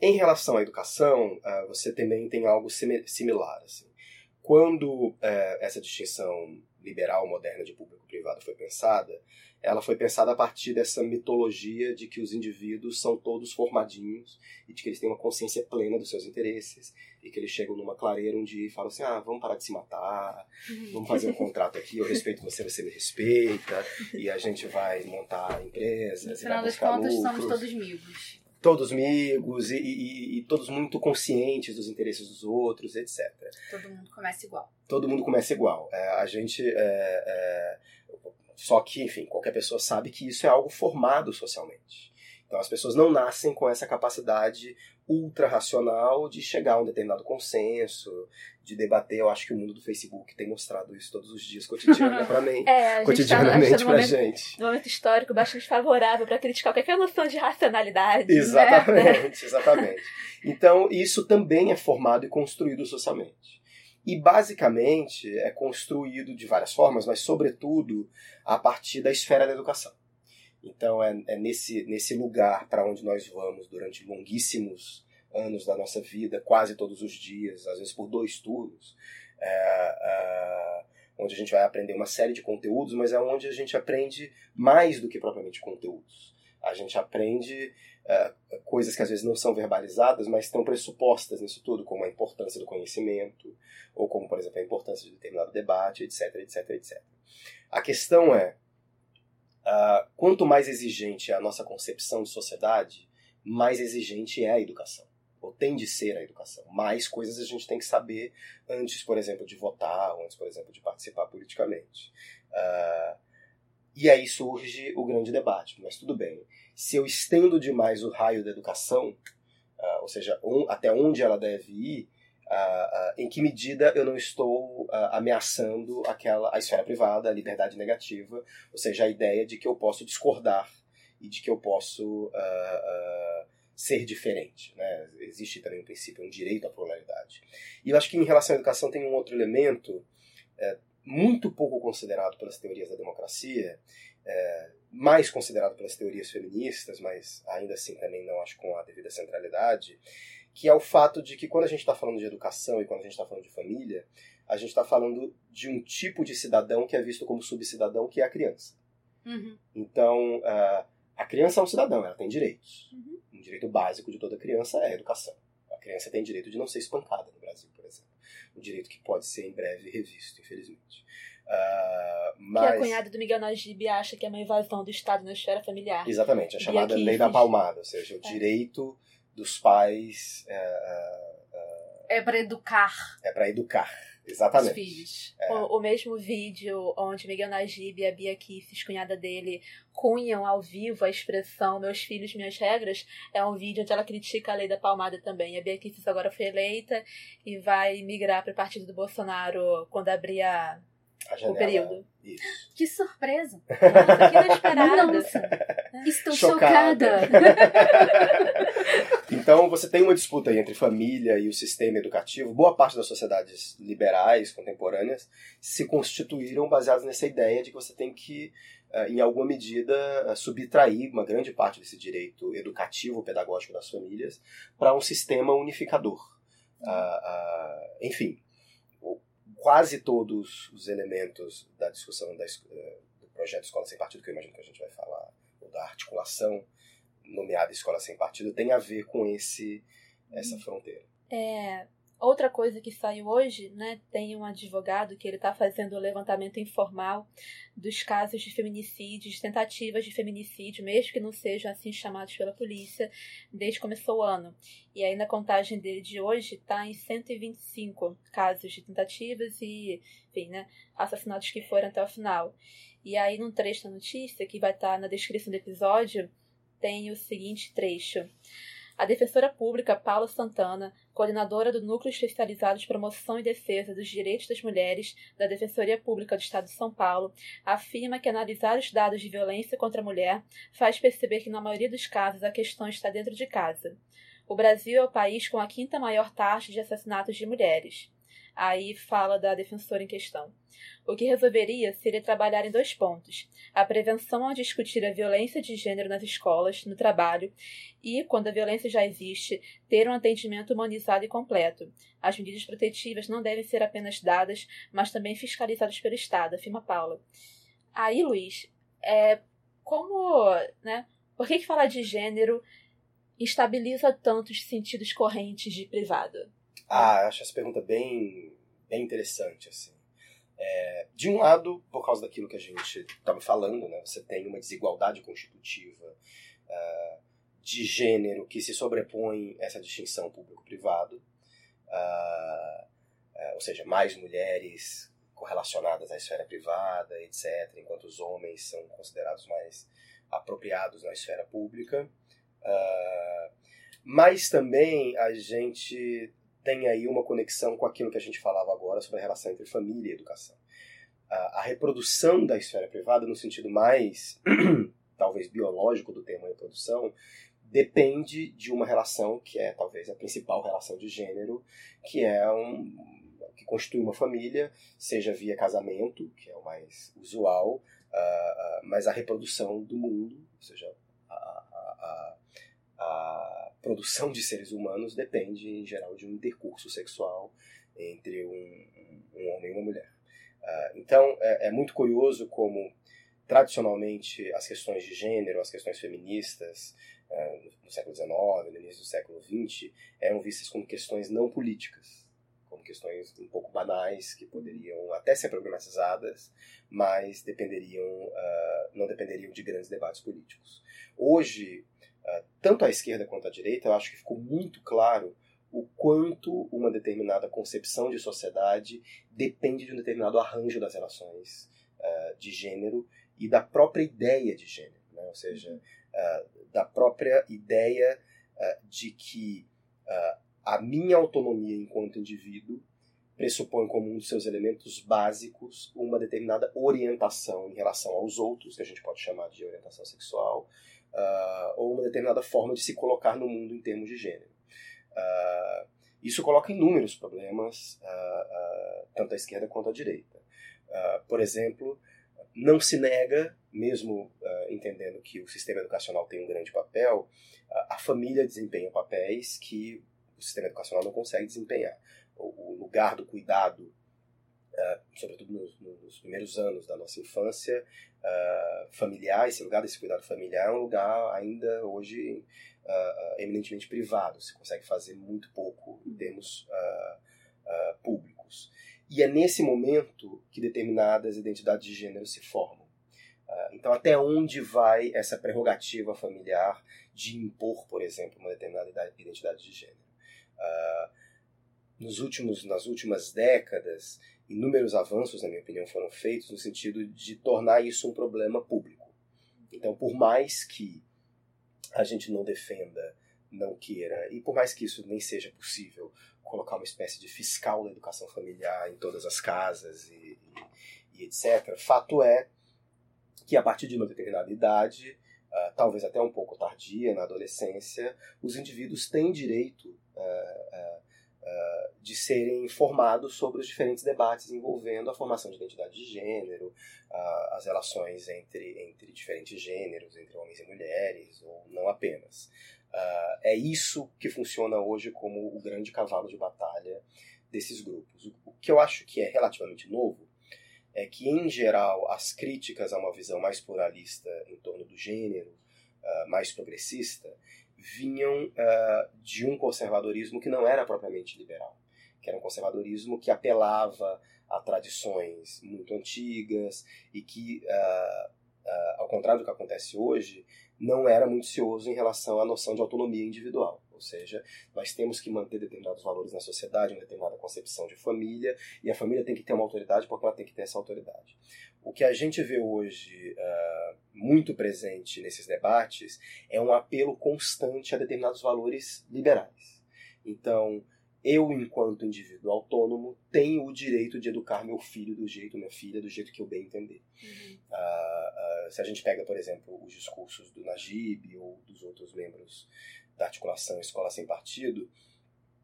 Em relação à educação, uh, você também tem algo similar. Assim. Quando essa distinção liberal moderna de público-privado foi pensada, ela foi pensada a partir dessa mitologia de que os indivíduos são todos formadinhos e de que eles têm uma consciência plena dos seus interesses e que eles chegam numa clareira um dia e falam assim, ah, vamos parar de se matar, vamos fazer um contrato aqui, eu respeito você, você me respeita e a gente vai montar empresas no final das contas, somos todos amigos todos amigos e, e, e, todos muito conscientes dos interesses dos outros, etc. Todo mundo começa igual. Todo mundo começa igual. É, a gente. É, é, só que, enfim, qualquer pessoa sabe que isso é algo formado socialmente. Então as pessoas não nascem com essa capacidade ultra racional de chegar a um determinado consenso, de debater. Eu acho que o mundo do Facebook tem mostrado isso todos os dias, cotidianamente. É, a cotidianamente gente tá, pra momento, gente. Um momento histórico bastante favorável para criticar qualquer noção de racionalidade. Né? Exatamente, né? exatamente. Então, isso também é formado e construído socialmente. E basicamente é construído de várias formas, mas sobretudo a partir da esfera da educação. Então é, é nesse, nesse lugar para onde nós vamos durante longuíssimos anos da nossa vida, quase todos os dias, às vezes por dois turnos, é, é, onde a gente vai aprender uma série de conteúdos, mas é onde a gente aprende mais do que propriamente conteúdos. A gente aprende é, coisas que às vezes não são verbalizadas, mas estão pressupostas nisso tudo, como a importância do conhecimento, ou como, por exemplo, a importância de determinado debate, etc, etc, etc. A questão é, uh, quanto mais exigente é a nossa concepção de sociedade, mais exigente é a educação ou tem de ser a educação. Mais coisas a gente tem que saber antes, por exemplo, de votar, antes, por exemplo, de participar politicamente. Uh, e aí surge o grande debate. Mas tudo bem, se eu estendo demais o raio da educação, uh, ou seja, até onde ela deve ir, uh, em que medida eu não estou ameaçando aquela a esfera privada, a liberdade negativa, ou seja, a ideia de que eu posso discordar e de que eu posso ser diferente. Né? Existe também um princípio, um direito à pluralidade. E eu acho que em relação à educação tem um outro elemento é, muito pouco considerado pelas teorias da democracia, é, mais considerado pelas teorias feministas, mas ainda assim também não acho com a devida centralidade, que é o fato de que quando a gente está falando de educação e quando a gente está falando de família, a gente está falando de um tipo de cidadão que é visto como subcidadão, que é a criança. Uhum. Então, uh, a criança é um cidadão, ela tem direitos. Uhum. Um direito básico de toda criança é a educação. A criança tem direito de não ser espancada no Brasil, por exemplo. Um direito que pode ser em breve revisto, infelizmente. Uh, mas... Que a cunhada do Miguel Najib acha que é uma invasão do Estado na esfera familiar. Exatamente, a chamada lei da palmada, ou seja, o é. direito dos pais é, é, é para educar. É para educar. Exatamente. Os filhos. É. O, o, mesmo vídeo onde Miguel Najib e a Bia Kicis, cunhada dele, cunham ao vivo a expressão Meus filhos, minhas regras, é um vídeo onde ela critica a lei da palmada também. A Bia Kicis agora foi eleita e vai migrar para o partido do Bolsonaro quando abrir a, janela, o período. Isso. Que surpresa! Nossa, que inesperada. Nossa, estou Chocada. chocada. Então você tem uma disputa aí entre família e o sistema educativo. Boa parte das sociedades liberais contemporâneas se constituíram baseadas nessa ideia de que você tem que, eh, em alguma medida, eh, subtrair uma grande parte desse direito educativo, pedagógico das famílias para um sistema unificador. Uh, uh, enfim, quase todos os elementos da discussão da, eh, do projeto Escola Sem Partido, que eu imagino que a gente vai falar, ou da articulação nomeada Escola Sem Partido, tem a ver com esse essa fronteira. É, outra coisa que saiu hoje, né, tem um advogado que ele está fazendo o levantamento informal dos casos de feminicídio, de tentativas de feminicídio, mesmo que não sejam assim chamados pela polícia, desde que começou o ano. E aí na contagem dele de hoje está em 125 casos de tentativas e, enfim, né, assassinatos que foram até o final. E aí num trecho da notícia, que vai estar tá na descrição do episódio, tem o seguinte trecho. A defensora pública Paula Santana, coordenadora do Núcleo Especializado de Promoção e Defesa dos Direitos das Mulheres da Defensoria Pública do Estado de São Paulo, afirma que analisar os dados de violência contra a mulher faz perceber que, na maioria dos casos, a questão está dentro de casa. O Brasil é o país com a quinta maior taxa de assassinatos de mulheres. Aí fala da defensora em questão. O que resolveria seria trabalhar em dois pontos: a prevenção ao discutir a violência de gênero nas escolas, no trabalho, e, quando a violência já existe, ter um atendimento humanizado e completo. As medidas protetivas não devem ser apenas dadas, mas também fiscalizadas pelo Estado, afirma Paula. Aí, Luiz, é, como. Né, por que, que falar de gênero estabiliza tanto os sentidos correntes de privado? Ah, acho essa pergunta bem, bem interessante, assim. É, de um lado, por causa daquilo que a gente estava falando, né, você tem uma desigualdade constitutiva uh, de gênero que se sobrepõe essa distinção público-privado, uh, uh, ou seja, mais mulheres correlacionadas à esfera privada, etc., enquanto os homens são considerados mais apropriados na esfera pública. mas também a gente tem aí uma conexão com aquilo que a gente falava agora sobre a relação entre família e educação. A, a reprodução da esfera privada, no sentido mais, talvez, biológico do termo reprodução, depende de uma relação que é talvez a principal relação de gênero, que é um que constitui uma família, seja via casamento, que é o mais usual, uh, uh, mas a reprodução do mundo, ou seja, a, a, a produção de seres humanos depende, em geral, de um intercurso sexual entre um, um homem e uma mulher. Uh, então, é, é, muito curioso como, tradicionalmente, as questões de gênero, as questões feministas, uh, no século XIX, no início do século XX, eram vistas como questões não políticas, como questões um pouco banais, que poderiam até ser problematizadas, mas dependeriam, uh, não dependeriam de grandes debates políticos. Hoje, tanto à esquerda quanto à direita, eu acho que ficou muito claro o quanto uma determinada concepção de sociedade depende de um determinado arranjo das relações uh, de gênero e da própria ideia de gênero, né? ou seja, uh, da própria ideia uh, de que a minha autonomia enquanto indivíduo pressupõe como um dos seus elementos básicos uma determinada orientação em relação aos outros, que a gente pode chamar de orientação sexual, uh, ou uma determinada forma de se colocar no mundo em termos de gênero. Uh, isso coloca inúmeros problemas, uh, tanto à esquerda quanto à direita. por exemplo, não se nega, mesmo entendendo que o sistema educacional tem um grande papel, a família desempenha papéis que o sistema educacional não consegue desempenhar. O, o lugar do cuidado Uh, sobretudo nos, nos, primeiros anos da nossa infância, uh, familiar, esse lugar desse cuidado familiar é um lugar ainda hoje uh, eminentemente privado, se consegue fazer muito pouco em termos públicos. E é nesse momento que determinadas identidades de gênero se formam. Então, até onde vai essa prerrogativa familiar de impor, por exemplo, uma determinada identidade de gênero? Nos últimos, nas últimas décadas, inúmeros avanços, na minha opinião, foram feitos no sentido de tornar isso um problema público. Então, por mais que a gente não defenda, não queira, e por mais que isso nem seja possível, colocar uma espécie de fiscal da educação familiar em todas as casas e, e, e etc., fato é que a partir de uma determinada idade, uh, talvez até um pouco tardia, na adolescência, os indivíduos têm direito uh, uh, de serem informados sobre os diferentes debates envolvendo a formação de identidade de gênero, as relações entre, entre diferentes gêneros, entre homens e mulheres, ou não apenas. é isso que funciona hoje como o grande cavalo de batalha desses grupos. O que eu acho que é relativamente novo é que, em geral, as críticas a uma visão mais pluralista em torno do gênero, uh, mais progressista, vinham uh, de um conservadorismo que não era propriamente liberal, que era um conservadorismo que apelava a tradições muito antigas e que, uh, ao contrário do que acontece hoje, não era muito cioso em relação à noção de autonomia individual. Ou seja, nós temos que manter determinados valores na sociedade, uma determinada concepção de família, e a família tem que ter uma autoridade porque ela tem que ter essa autoridade. O que a gente vê hoje uh, muito presente nesses debates é um apelo constante a determinados valores liberais. Então, eu, enquanto indivíduo autônomo, tenho o direito de educar meu filho do jeito, minha filha, do jeito que eu bem entender. Uhum. Uh, uh, se a gente pega, por exemplo, os discursos do Najib ou dos outros membros da articulação Escola Sem Partido,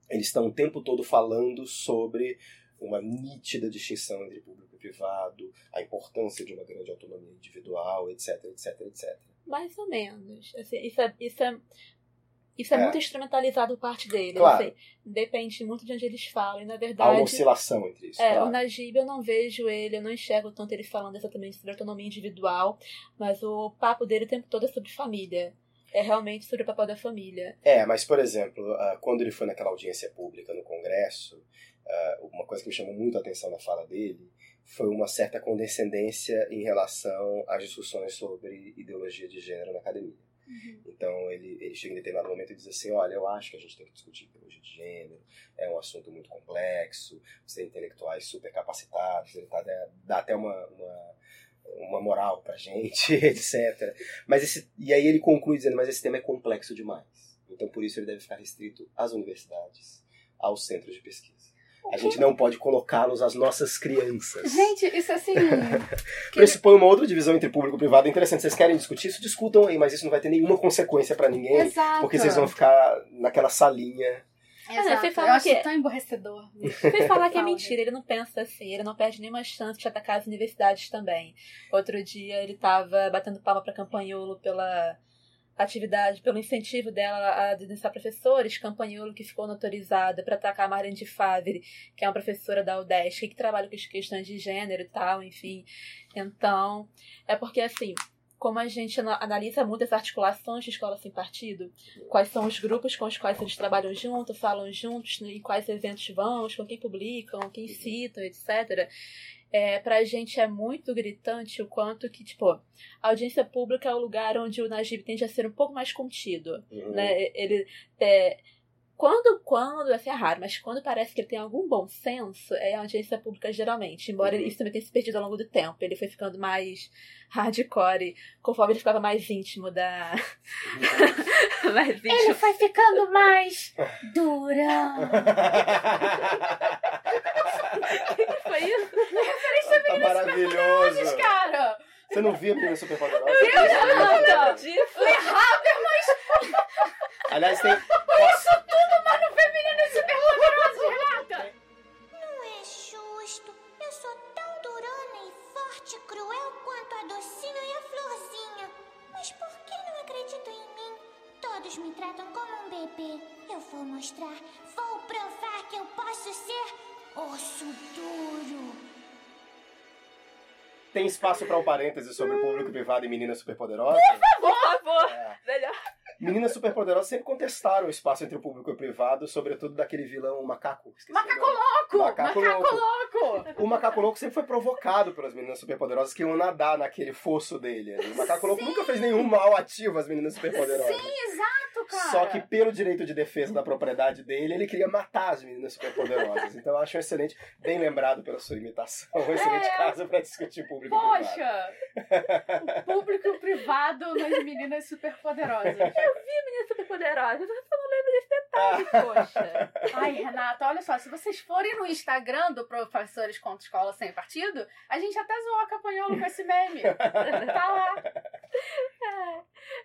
eles estão o tempo todo falando sobre uma nítida distinção entre público e privado, a importância de uma grande autonomia individual, etc, etc, etc. Mais ou menos. Assim, isso é, isso é, isso é, é. muito instrumentalizado por parte dele. Claro. Assim, depende muito de onde eles falam. E, na verdade, Há uma oscilação entre isso. É, claro. o Najib eu não vejo ele, eu não enxergo tanto ele falando exatamente sobre autonomia individual, mas o papo dele o tempo todo é sobre família é realmente sobre o papel da família. É, mas, por exemplo, ah, quando ele foi naquela audiência pública no Congresso, ah, uma coisa que me chamou muito a atenção na fala dele foi uma certa condescendência em relação às discussões sobre ideologia de gênero na academia. Uhum. Então ele, ele chega em determinado momento e diz assim: Olha, eu acho que a gente tem que discutir ideologia de gênero, é um assunto muito complexo, você tem intelectuais super capacitados, ele tá, dá até uma, uma uma moral pra gente, etc. Mas esse, e aí ele conclui dizendo, mas esse tema é complexo demais. Então por isso ele deve ficar restrito às universidades, aos centros de pesquisa. A gente não pode colocá-los às nossas crianças. Gente, isso assim. Pressupõe uma outra divisão entre público e privado interessante. Vocês querem discutir isso? Discutam aí, mas isso não vai ter nenhuma consequência para ninguém. Exato. Porque vocês vão ficar naquela salinha Exato. Você fala eu que... acho tão emborrecedor. Você falar que é mentira, ele não pensa assim, ele não perde nenhuma chance de atacar as universidades também. Outro dia ele tava batendo palma pra Campanholo pela atividade, pelo incentivo dela a denunciar professores, Campanholo que ficou notarizada para atacar a Marlene de Favre, que é uma professora da UDESC, que trabalha com as questões de gênero e tal, enfim. Então, é porque assim, como a gente analisa muito as articulações de escola sem partido, quais são os grupos com os quais eles trabalham juntos, falam juntos, em quais eventos vão, com quem publicam, quem citam, etc. É, pra gente é muito gritante o quanto que, tipo, a audiência pública é o lugar onde o Najib tende a ser um pouco mais contido, uhum. né? Ele é, quando, quando, assim, é raro, mas quando parece que ele tem algum bom senso, é a audiência pública geralmente. Embora uhum. isso também tenha se perdido ao longo do tempo. Ele foi ficando mais hardcore conforme ele ficava mais íntimo da. Uhum. mais íntimo. Ele foi ficando mais dura. O que foi isso? Referência tá maravilhoso. cara. Você não via a menina super poderosa? Eu não, não, disso. Lee Habermas. Aliás, tem. Isso tudo, mano, feminino super poderoso, Renata! Não é justo. Eu sou tão durona e forte e cruel quanto a docinha e a florzinha. Mas por que não acreditam em mim? Todos me tratam como um bebê. Eu vou mostrar, vou provar que eu posso ser osso duro. Tem espaço para um parêntese sobre público privado e menina superpoderosa? Por favor, por favor. É. Melhor. Meninas Superpoderosas sempre contestaram o espaço entre o público e o privado, sobretudo daquele vilão macaco. Macaco louco! Macaco Macaco, louco. louco! O macaco louco sempre foi provocado pelas meninas superpoderosas que iam nadar naquele fosso dele. O macaco louco nunca fez nenhum mal ativo às meninas superpoderosas. Sim, exato, cara. Só que pelo direito de defesa da propriedade dele, ele queria matar as meninas superpoderosas. Então eu acho um excelente, bem lembrado pela sua imitação, um excelente É. caso para discutir público e privado. Poxa! o público e privado nas meninas superpoderosas. Menina super poderosa, você não lembra desse detalhe, poxa. Ai, Renata, olha só, se vocês forem no Instagram do Professores contra Escola Sem Partido, a gente até zoou a Capanholo com esse meme. Tá lá,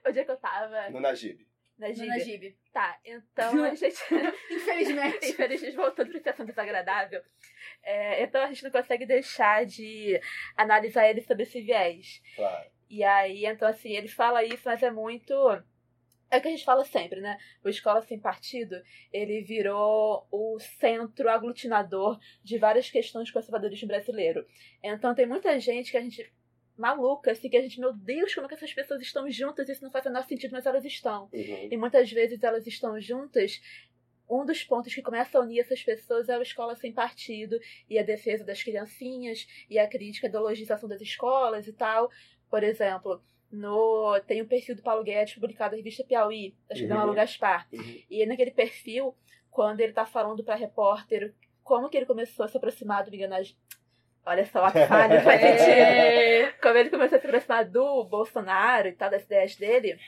O dia que eu tava No Najib. na. Najib. Tá, então a gente. Infelizmente. Infelizmente, voltando para situação desagradável. É, então a gente não consegue deixar de analisar ele sobre esse viés. Claro. E aí, então, assim, ele fala isso, mas é muito. É o que a gente fala sempre, né? O Escola Sem Partido, ele virou o centro aglutinador de várias questões do conservadorismo brasileiro. Então tem muita gente que a gente. maluca, assim, que a gente, meu Deus, como é que essas pessoas estão juntas? Isso não faz o menor sentido, mas elas estão. Uhum. E muitas vezes elas estão juntas. Um dos pontos que começa a unir essas pessoas é a escola sem partido e a defesa das criancinhas e a crítica da ideologização das escolas e tal. Por exemplo, no tem o perfil do Paulo Guedes publicado na revista Piauí, acho que da Uhum. Malu Gaspar. Uhum. E naquele perfil, quando ele tá falando pra repórter como que ele começou a se aproximar do Miguel Olha só, a falha faz sentido. É. Como ele começou a se aproximar do Bolsonaro e tal, das ideias dele,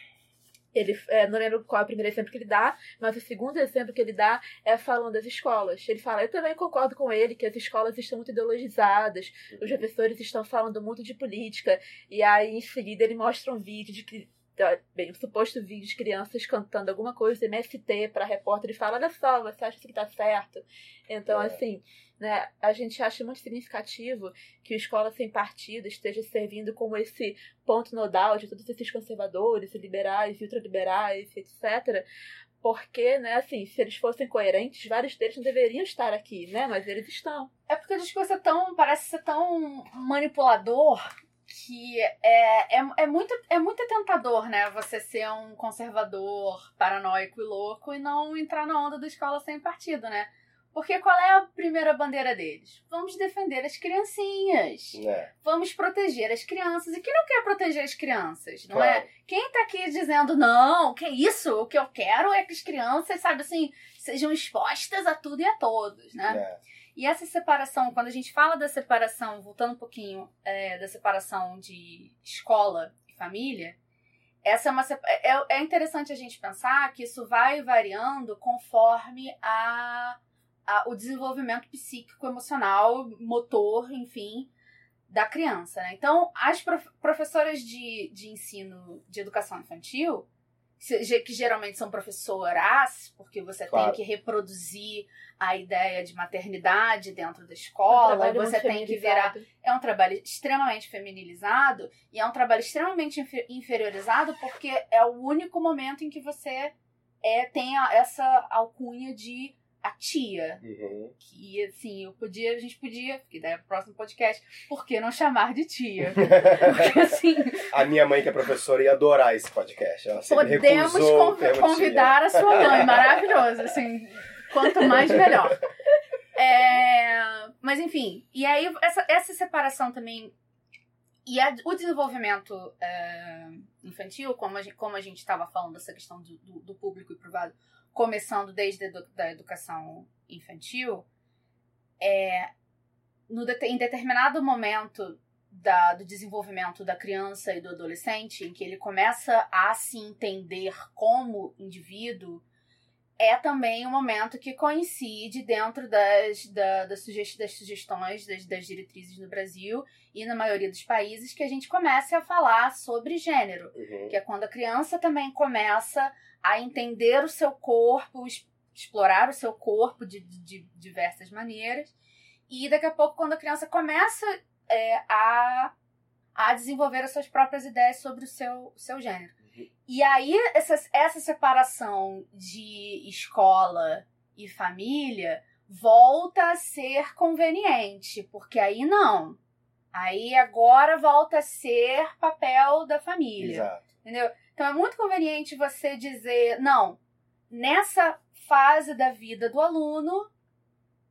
ele, é, não lembro qual é o primeiro exemplo que ele dá, mas o segundo exemplo que ele dá é falando das escolas. Ele fala, eu também concordo com ele que as escolas estão muito ideologizadas, os professores estão falando muito de política, e aí em seguida ele mostra um vídeo de que bem, um suposto vídeo de crianças cantando alguma coisa MST para repórter e fala, olha só, você acha que tá certo? Então, É. assim, né, a gente acha muito significativo que o Escola Sem Partido esteja servindo como esse ponto nodal de todos esses conservadores, liberais ultraliberais, etc. Porque, né, assim, se eles fossem coerentes, vários deles não deveriam estar aqui, né? Mas eles estão. É porque o discurso é tão. parece ser tão manipulador que é, é, é, muito, é muito tentador, né? Você ser um conservador paranoico e louco e não entrar na onda da escola sem partido, né? Porque qual é a primeira bandeira deles? Vamos defender as criancinhas. É, Vamos proteger as crianças. E quem não quer proteger as crianças, não claro. é? Quem tá aqui dizendo, não, que isso? O que eu quero é que as crianças, sabe assim, sejam expostas a tudo e a todos, né? É. E essa separação, quando a gente fala da separação, voltando um pouquinho é, da separação de escola e família, essa é uma sep- é, é interessante a gente pensar que isso vai variando conforme a, a- o desenvolvimento psíquico, emocional, motor, enfim, da criança. Né? Então, as prof- professoras de, de ensino de educação infantil, que geralmente são professoras, porque você Claro. tem que reproduzir a ideia de maternidade dentro da Um escola, e trabalho você tem que virar é um trabalho extremamente feminilizado e é um trabalho extremamente infe- inferiorizado porque é o único momento em que você é, tem essa alcunha de a tia. Uhum. Que assim, eu podia, a gente podia, que daí é o próximo podcast, por que não chamar de tia? Porque assim, A minha mãe, que é professora, ia adorar esse podcast. Ela podemos conv- convidar a sua mãe, maravilhoso, assim, quanto mais melhor. É, mas enfim, e aí essa, essa separação também e a- o desenvolvimento é, infantil, como a gente como estava falando dessa questão do, do- do público e privado, começando desde a edu- da educação infantil, é, no em determinado momento da- do desenvolvimento da criança e do adolescente, em que ele começa a se entender como indivíduo, é também um momento que coincide dentro das, da- das, suge- das sugestões, das, das diretrizes no Brasil e na maioria dos países, que a gente comece a falar sobre gênero Uhum. que é quando a criança também começa a entender o seu corpo, explorar o seu corpo de, de- de diversas maneiras. E daqui a pouco, quando a criança começa é, a, a desenvolver as suas próprias ideias sobre o seu, seu gênero. Uhum. E aí, essa, essa separação de escola e família volta a ser conveniente, porque aí não. Aí agora volta a ser papel da família. Exato. Entendeu? Então é muito conveniente você dizer, não, nessa fase da vida do aluno,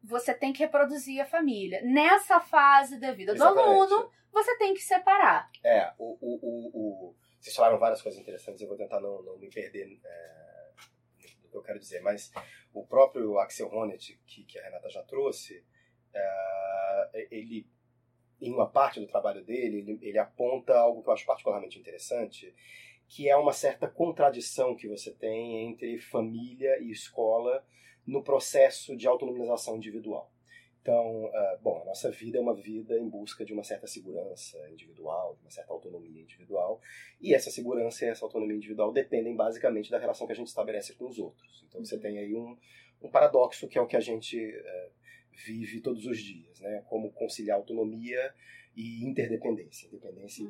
você tem que reproduzir a família. Nessa fase da vida do Exatamente. aluno, você tem que separar. É, o, o, o, o- vocês falaram várias coisas interessantes, eu vou tentar não, não me perder é, do que eu quero dizer, mas o próprio Axel Honneth, que, que a Renata já trouxe, é, ele, em uma parte do trabalho dele, ele, ele aponta algo que eu acho particularmente interessante, que é uma certa contradição que você tem entre família e escola no processo de autonomização individual. Então, ah, bom, a nossa vida é uma vida em busca de uma certa segurança individual, de uma certa autonomia individual, e essa segurança e essa autonomia individual dependem basicamente da relação que a gente estabelece com os outros. Então, você tem aí um, um paradoxo que é o que a gente eh, vive todos os dias, né? Como conciliar autonomia e interdependência, independência e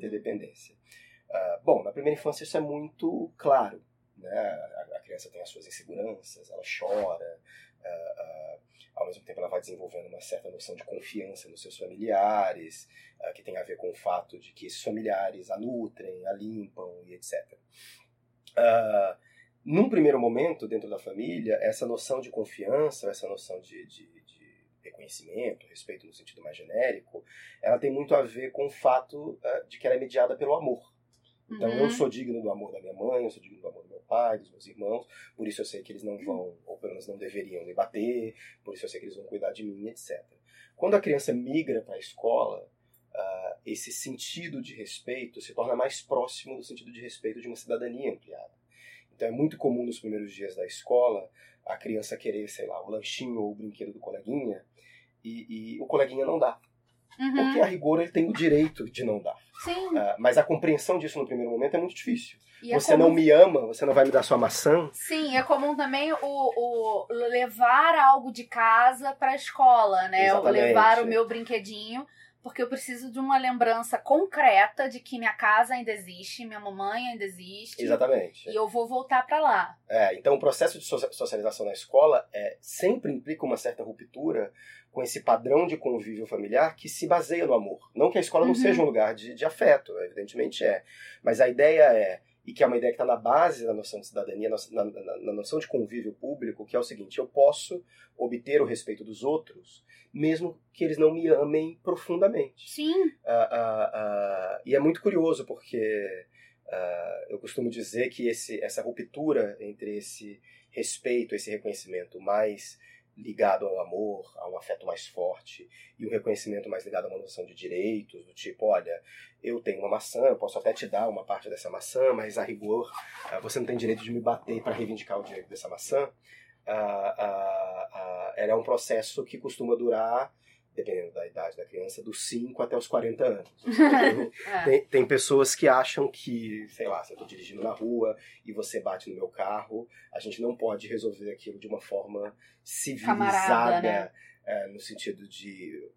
Uhum. Ah, bom, na primeira infância isso é muito claro, né? A, a criança tem as suas inseguranças, ela chora, ah, ah, ao mesmo tempo ela vai desenvolvendo uma certa noção de confiança nos seus familiares, que tem a ver com o fato de que esses familiares a nutrem, a limpam e etc. Num primeiro momento, dentro da família, essa noção de confiança, essa noção de, de, de reconhecimento, respeito no sentido mais genérico, ela tem muito a ver com o fato ah, de que ela é mediada pelo amor. Então Uhum. eu sou digno do amor da minha mãe, eu sou digno do amor do meu pai, dos meus irmãos, por isso eu sei que eles não vão, ou pelo menos não deveriam me bater, por isso eu sei que eles vão cuidar de mim, etc. Quando a criança migra para a escola, ah, esse sentido de respeito se torna mais próximo do sentido de respeito de uma cidadania ampliada. Então é muito comum nos primeiros dias da escola a criança querer, sei lá, o lanchinho ou o brinquedo do coleguinha e, e o coleguinha não dá. Uhum. Porque a rigor ele tem o direito de não dar. Sim. Ah, mas a compreensão disso no primeiro momento é muito difícil. E é você comum- não me ama, você não vai me dar sua maçã. Sim, é comum também o, o levar algo de casa para a escola, né? O Exatamente. levar o meu brinquedinho, porque eu preciso de uma lembrança concreta de que minha casa ainda existe, minha mamãe ainda existe. Exatamente. E eu vou voltar para lá. É, então o processo de socia- socialização na escola é, sempre implica uma certa ruptura com esse padrão de convívio familiar que se baseia no amor. Não que a escola não Uhum. seja um lugar de, de afeto, evidentemente é. Mas a ideia é, e que é uma ideia que está na base da noção de cidadania, na, na- na noção de convívio público, que é o seguinte: eu posso obter o respeito dos outros, mesmo que eles não me amem profundamente. Sim. Ah, ah, ah, e é muito curioso porque eu costumo dizer que esse, essa ruptura entre esse respeito, esse reconhecimento mais ligado ao amor, a um afeto mais forte, e um reconhecimento mais ligado a uma noção de direitos, do tipo, olha, eu tenho uma maçã, eu posso até te dar uma parte dessa maçã, mas a rigor ah, você não tem direito de me bater para reivindicar o direito dessa maçã. Ah, ah, ah, ela é um processo que costuma durar dependendo da idade da criança, dos 5 até os 40 anos. É. tem, tem pessoas que acham que, sei lá, se eu tô dirigindo na rua e você bate no meu carro, a gente não pode resolver aquilo de uma forma civilizada, Camarada, né? é, no sentido de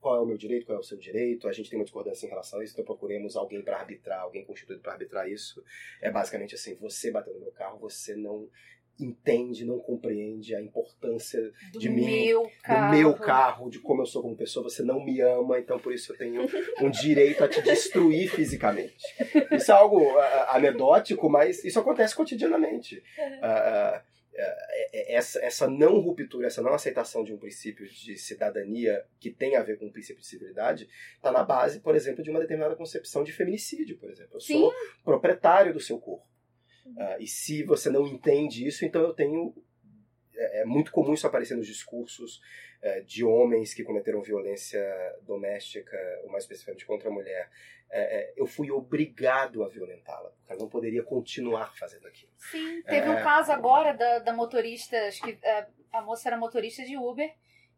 qual é o meu direito, qual é o seu direito. A gente tem uma discordância em relação a isso, então procuremos alguém para arbitrar, alguém constituído para arbitrar isso. É basicamente assim: você bateu no meu carro, você não entende, não compreende a importância Do de mim, meu do meu carro, de como eu sou como pessoa, você não me ama, então por isso eu tenho um direito a te destruir fisicamente. Isso é algo ah, anedótico, mas isso acontece cotidianamente. É- é- essa, essa não ruptura, essa não aceitação de um princípio de cidadania que tem a ver com o princípio de civilidade, está na base, por exemplo, de uma determinada concepção de feminicídio, por exemplo. Eu sou proprietário do seu corpo. Ah, e se você não entende isso, então eu tenho. É, é muito comum isso aparecer nos discursos eh, de homens que cometeram violência doméstica, ou mais especificamente contra a mulher. É, é, eu fui obrigado a violentá-la, porque ela não poderia continuar fazendo aquilo. Sim, teve um É. caso agora da, da motorista, acho que é, a moça era motorista de Uber,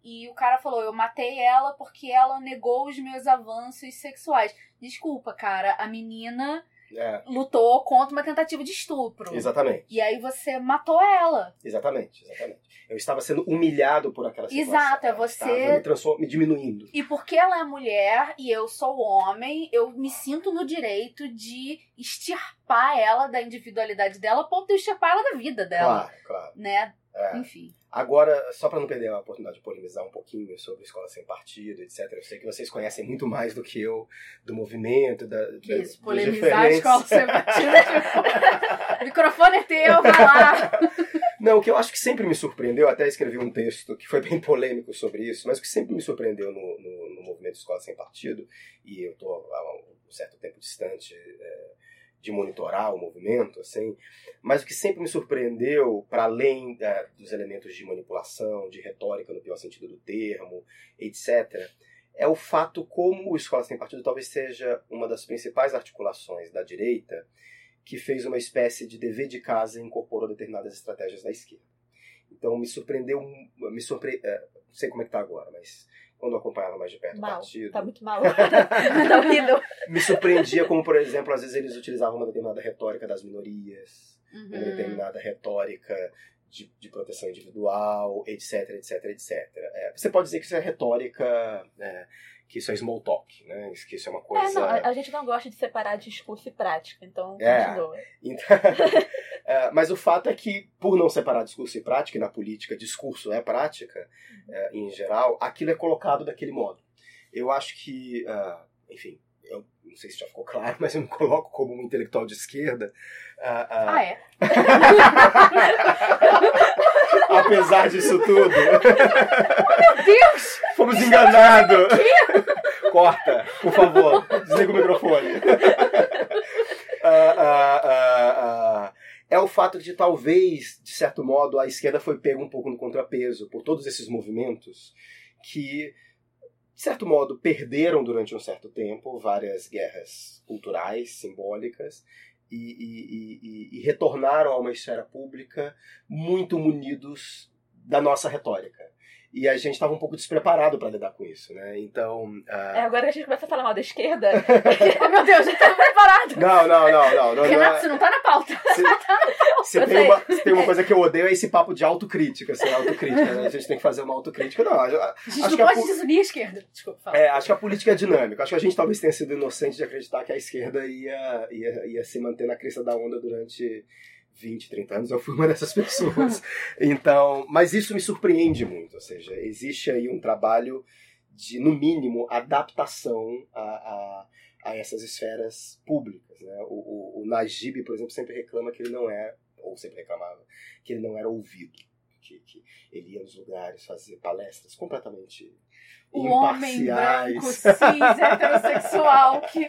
e o cara falou, eu matei ela porque ela negou os meus avanços sexuais. Desculpa, cara, a menina É, lutou contra uma tentativa de estupro. exatamente. E aí você matou ela. Exatamente, exatamente. Eu estava sendo humilhado por aquela situação. Exato, é você- me, transform- me diminuindo. E porque ela é mulher e eu sou homem, eu me sinto no direito de extirpar ela da individualidade dela, ponto de extirpar ela da vida dela. Claro, claro. né? É. Enfim. Agora, só para não perder a oportunidade de polemizar um pouquinho sobre escola sem partido, etc. Eu sei que vocês conhecem muito mais do que eu do movimento, da, Que da- isso, polemizar a escola sem partido. o microfone é teu, vai lá. Não, o que eu acho que sempre me surpreendeu, até escrevi um texto que foi bem polêmico sobre isso, mas o que sempre me surpreendeu no, no, no movimento Escola Sem Partido, e eu estou há um certo tempo distante é, de monitorar o movimento, assim, mas o que sempre me surpreendeu, para além é, dos elementos de manipulação, de retórica no pior sentido do termo, etc., é o fato como o Escola Sem Partido talvez seja uma das principais articulações da direita que fez uma espécie de dever de casa e incorporou determinadas estratégias da esquerda. Então me surpreendeu, me surpre... é, não sei como é que tá agora, mas quando eu acompanhava mais de perto o Mal. partido, Tá muito mal. tá horrível. me surpreendia como, por exemplo, às vezes eles utilizavam uma determinada retórica das minorias, Uhum. uma determinada retórica de, de proteção individual, etc, etc, etc. É, você pode dizer que isso é retórica, é, que isso é small talk, né? que isso é uma É, coisa... não, a, a gente não gosta de separar discurso e prática, então É. continua. Então, é, mas o fato é que, por não separar discurso e prática, e na política discurso é prática, é, em geral, aquilo é colocado daquele modo. Eu acho que, ah, enfim, eu não sei se já ficou claro, mas eu me coloco como um intelectual de esquerda. ah, ah, Ah, é? apesar disso tudo. Meu Deus! Fomos enganados! Corta, por favor. Desliga o microfone. Ah. É o fato de talvez, de certo modo, a esquerda foi pega um pouco no contrapeso por todos esses movimentos que, de certo modo, perderam durante um certo tempo várias guerras culturais, simbólicas, e, e- e- e- retornaram a uma esfera pública muito munidos da nossa retórica. E a gente estava um pouco despreparado para lidar com isso, né? Então. ah, É, agora que a gente começa a falar mal da esquerda, Oh, meu Deus, já tava preparado. Não, não, não, não. não, não Renato, é- você não tá na pauta. se, se Eu tem sei. uma, se tem uma coisa que eu odeio é esse papo de autocrítica, assim, autocrítica, né? A gente tem que fazer uma autocrítica. Não, a- a- A gente Acho não a pode desunir a esquerda. Desculpa, fala. é, acho que a política é dinâmica. Acho que a gente talvez tenha sido inocente de acreditar que a esquerda ia, ia, ia se manter na crista da onda durante 20, 30 anos. Eu fui uma dessas pessoas. Então, mas isso me surpreende muito. Ou seja, existe aí um trabalho de, no mínimo, adaptação a, a, a essas esferas públicas. Né? O, o, o Najib, por exemplo, sempre reclama que ele não é, ou sempre reclamava, que ele não era ouvido. Que, que ele ia nos lugares fazer palestras completamente O homem branco, imparciais. cis, heterossexual que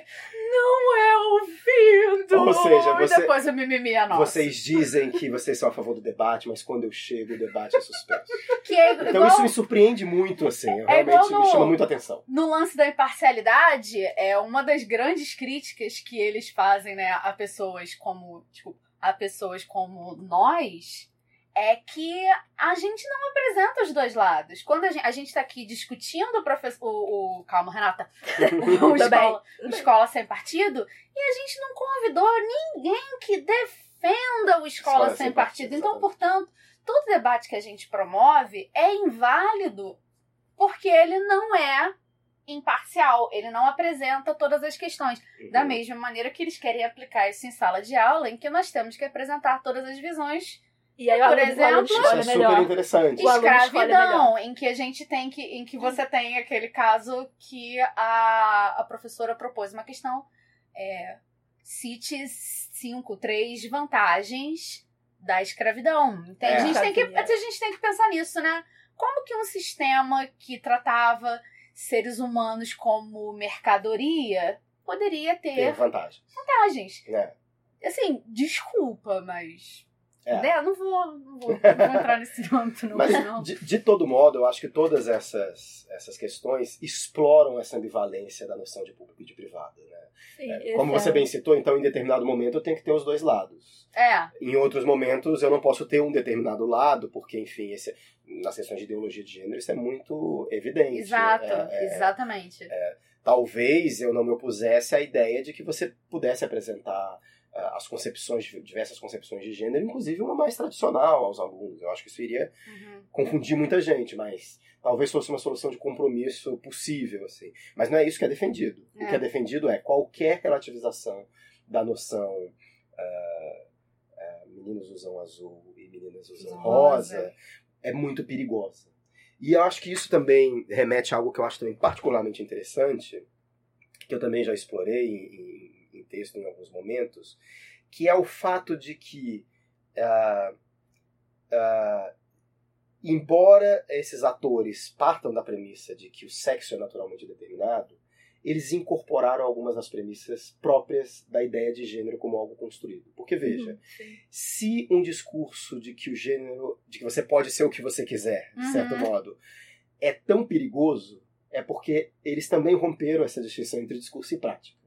não é ouvido. Ou seja, E você- depois o mimimi é nosso. Vocês dizem que vocês são a favor do debate, mas quando eu chego, o debate é suspenso. Que é Então igual isso me surpreende muito, assim. Eu É realmente igual me no- chama muito a atenção. no lance da imparcialidade, é uma das grandes críticas que eles fazem, né, a pessoas como, tipo, a pessoas como nós, é que a gente não apresenta os dois lados. Quando a gente, a gente tá aqui discutindo o professor, o, o- calma, Renata, o escola, o escola sem partido, e a gente não convidou ninguém que defenda o escola, Escola sem, sem partido. partido, Então, portanto, todo debate que a gente promove é inválido porque ele não é imparcial, ele não apresenta todas as questões. Da Uhum. mesma maneira que eles querem aplicar isso em sala de aula, em que nós temos que apresentar todas as visões. E aí Por exemplo- Isso é super interessante. Escravidão, em que a gente tem que. em que você tem aquele caso que a, a professora propôs uma questão. É, cite cinco, três vantagens da escravidão. Entende? É. A, gente tem que, a gente tem que pensar nisso, né? Como que um sistema que tratava seres humanos como mercadoria poderia Tem ter vantagens. vantagens? né? Assim, desculpa, mas. É. Né? Não vou, não vou, não vou entrar nesse âmbito, não. Mas, senão- de, de todo modo, eu acho que todas essas, essas questões exploram essa ambivalência da noção de público e de privado. Né? Sim, É, Como é você bem citou, então, em determinado momento eu tenho que ter os dois lados. É. Em outros momentos eu não posso ter um determinado lado, porque, enfim, esse, nas questões de ideologia de gênero isso é muito evidente. Exato, É, é, exatamente. talvez eu não me opusesse à ideia de que você pudesse apresentar as concepções, diversas concepções de gênero, inclusive uma mais tradicional aos alunos. Eu acho que isso iria Uhum. confundir muita gente, mas talvez fosse uma solução de compromisso possível, assim. Mas não é isso que é defendido. É. O que é defendido é qualquer relativização da noção ah, ah, meninos usam azul e meninas usam Rosa. rosa, é muito perigosa. E eu acho que isso também remete a algo que eu acho também particularmente interessante, que eu também já explorei em texto em alguns momentos, que é o fato de que, ah, ah, embora esses atores partam da premissa de que o sexo é naturalmente determinado, eles incorporaram algumas das premissas próprias da ideia de gênero como algo construído. Porque veja, Uhum, se um discurso de que o gênero, de que você pode ser o que você quiser, de certo Uhum. modo, é tão perigoso, é porque eles também romperam essa distinção entre discurso e prática.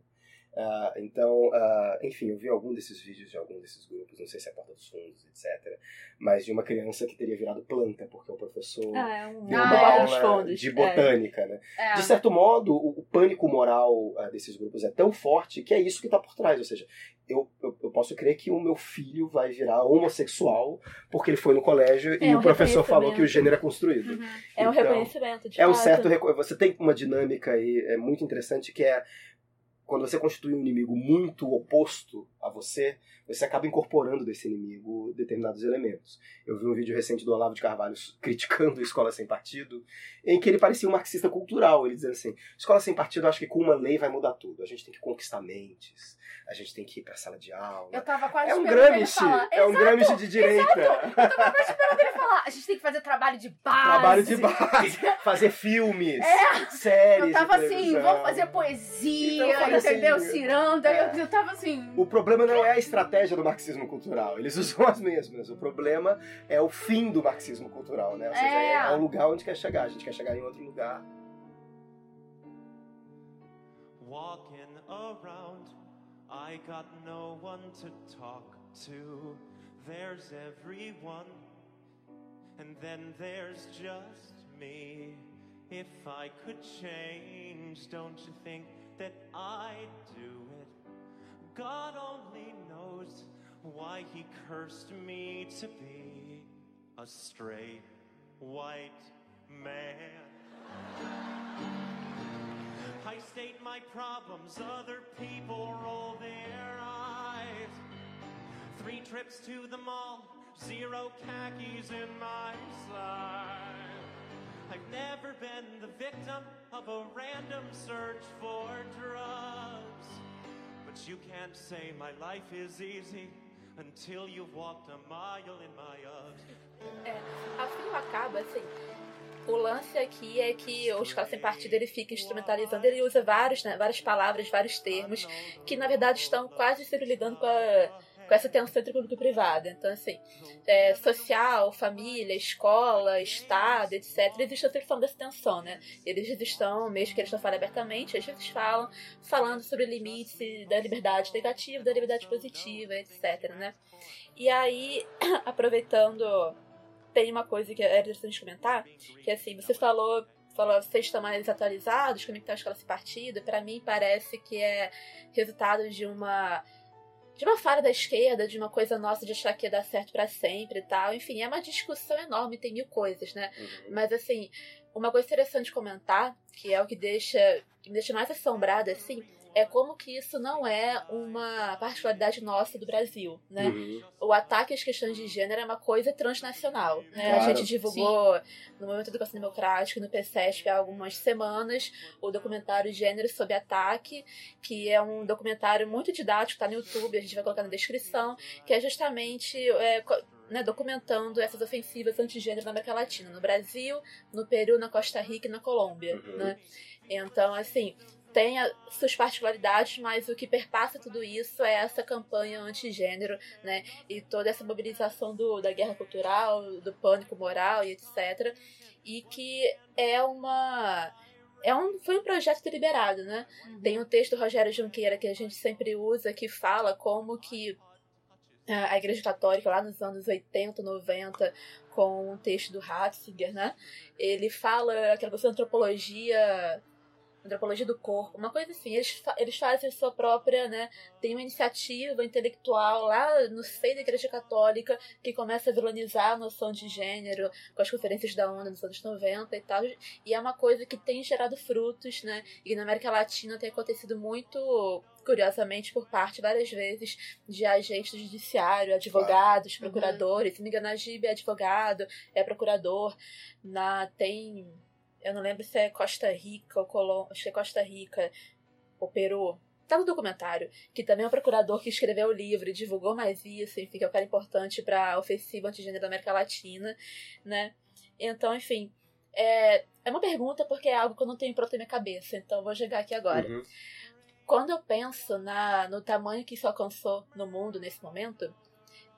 Ah, então, ah, enfim, eu vi algum desses vídeos de algum desses grupos, não sei se é Porta dos Fundos, etc., mas de uma criança que teria virado planta, porque o professor Ah, é um deu Ah, uma é. Nos aula fundos. de é. botânica, né? É. De certo modo, o, o pânico moral ah, desses grupos é tão forte que é isso que está por trás. Ou seja, eu, eu, eu posso crer que o meu filho vai virar homossexual porque ele foi no colégio e É o um professor falou que o gênero é construído. Uhum. É um Então, reconhecimento, de É um fato. certo. Você tem uma dinâmica aí é muito interessante que é quando você constitui um inimigo muito oposto a você, você acaba incorporando desse inimigo determinados elementos. Eu vi um vídeo recente do Olavo de Carvalho criticando a Escola Sem Partido, em que ele parecia um marxista cultural, ele dizendo assim, Escola Sem Partido, acho que com uma lei vai mudar tudo. A gente tem que conquistar mentes, a gente tem que ir pra sala de aula. Eu tava quase É um Gramsci, é um Exato. Gramsci de direita. Eu tava quase esperando ele falar. A gente tem que fazer trabalho de base. Trabalho de base, fazer filmes, É. séries. Eu tava assim, vamos fazer poesia, Então, assim, entendeu? Ciranda. é. Eu, eu tava assim. O problema não é a estratégia do marxismo cultural, eles usam as mesmas. O problema é o fim do marxismo cultural, né? Ou seja, É. é, o lugar onde quer chegar. A gente quer chegar em outro lugar. Walking around, I got no one to talk to. There's everyone, and then there's just me. If I could change, don't you think that I'd do? God only knows why He cursed me to be a straight white man. I state my problems, other people roll their eyes. Three trips to the mall, zero khakis in my side. I've never been the victim of a random search for drugs. But you can't say my life is easy until you've walked a mile in my Uggs. É, a fio acaba assim. O lance aqui é que o Escola Sem Partido ele fica instrumentalizando, ele usa vários, né, várias palavras, vários termos, que na verdade estão quase sempre lidando com, a, com essa tensão entre público e privado. Então, assim, é, social, família, escola, Estado, etc., eles estão sempre falando dessa tensão, né? Eles estão, mesmo que eles não falem abertamente, às vezes falam, falando sobre o limite da liberdade negativa, da liberdade positiva, etc., né? E aí, aproveitando tem uma coisa que era interessante comentar, que assim, você falou, falou vocês estão mais atualizados, como é que tá a escola esse partido, para mim parece que é resultado de uma de uma falha da esquerda, de uma coisa nossa de achar que ia dar certo para sempre e tal. Enfim, é uma discussão enorme, tem mil coisas, né? Mas assim, uma coisa interessante de comentar, que é o que deixa que me deixa mais assombrada assim, é como que isso não é uma particularidade nossa do Brasil, né? Uhum. o ataque às questões de gênero é uma coisa transnacional. Né? Claro. A gente divulgou no Movimento Educação Democrática, no PCESP, há algumas semanas, o documentário Gênero sob Ataque, que é um documentário muito didático, está no YouTube, a gente vai colocar na descrição, que é justamente é, né, documentando essas ofensivas antigênero na América Latina, no Brasil, no Peru, na Costa Rica e na Colômbia. Uhum. Né? Então, assim, tem as suas particularidades, mas o que perpassa tudo isso é essa campanha antigênero, né? E toda essa mobilização do, da guerra cultural, do pânico moral e etc. E que é uma. É um, foi um projeto deliberado, né? Tem um texto do Rogério Junqueira que a gente sempre usa que fala como que a a Igreja Católica, lá nos anos 80, 90, com um texto do Ratzinger, né? Ele fala aquela coisa da antropologia antropologia do corpo, uma coisa assim. Eles, fa eles fazem sua própria, né? Tem uma iniciativa intelectual lá no seio da Igreja Católica que começa a vilanizar a noção de gênero com as conferências da ONU nos anos 90 e tal. E é uma coisa que tem gerado frutos, né? E na América Latina tem acontecido muito curiosamente, por parte, várias vezes, de agentes do judiciário, advogados, Uhum. procuradores. Se não me engano, a Gibe é advogado, é procurador. Na, tem. Eu não lembro se é Costa Rica ou Colômbia. Acho que é Costa Rica ou Peru. Tá no documentário, que também é um procurador que escreveu o livro e divulgou mais isso, enfim, que é um cara importante para a ofensiva antigênero da América Latina, né? Então, enfim, é, é uma pergunta porque é algo que eu não tenho pronto na minha cabeça, então vou jogar aqui agora. Uhum. Quando eu penso na, no tamanho que isso alcançou no mundo nesse momento,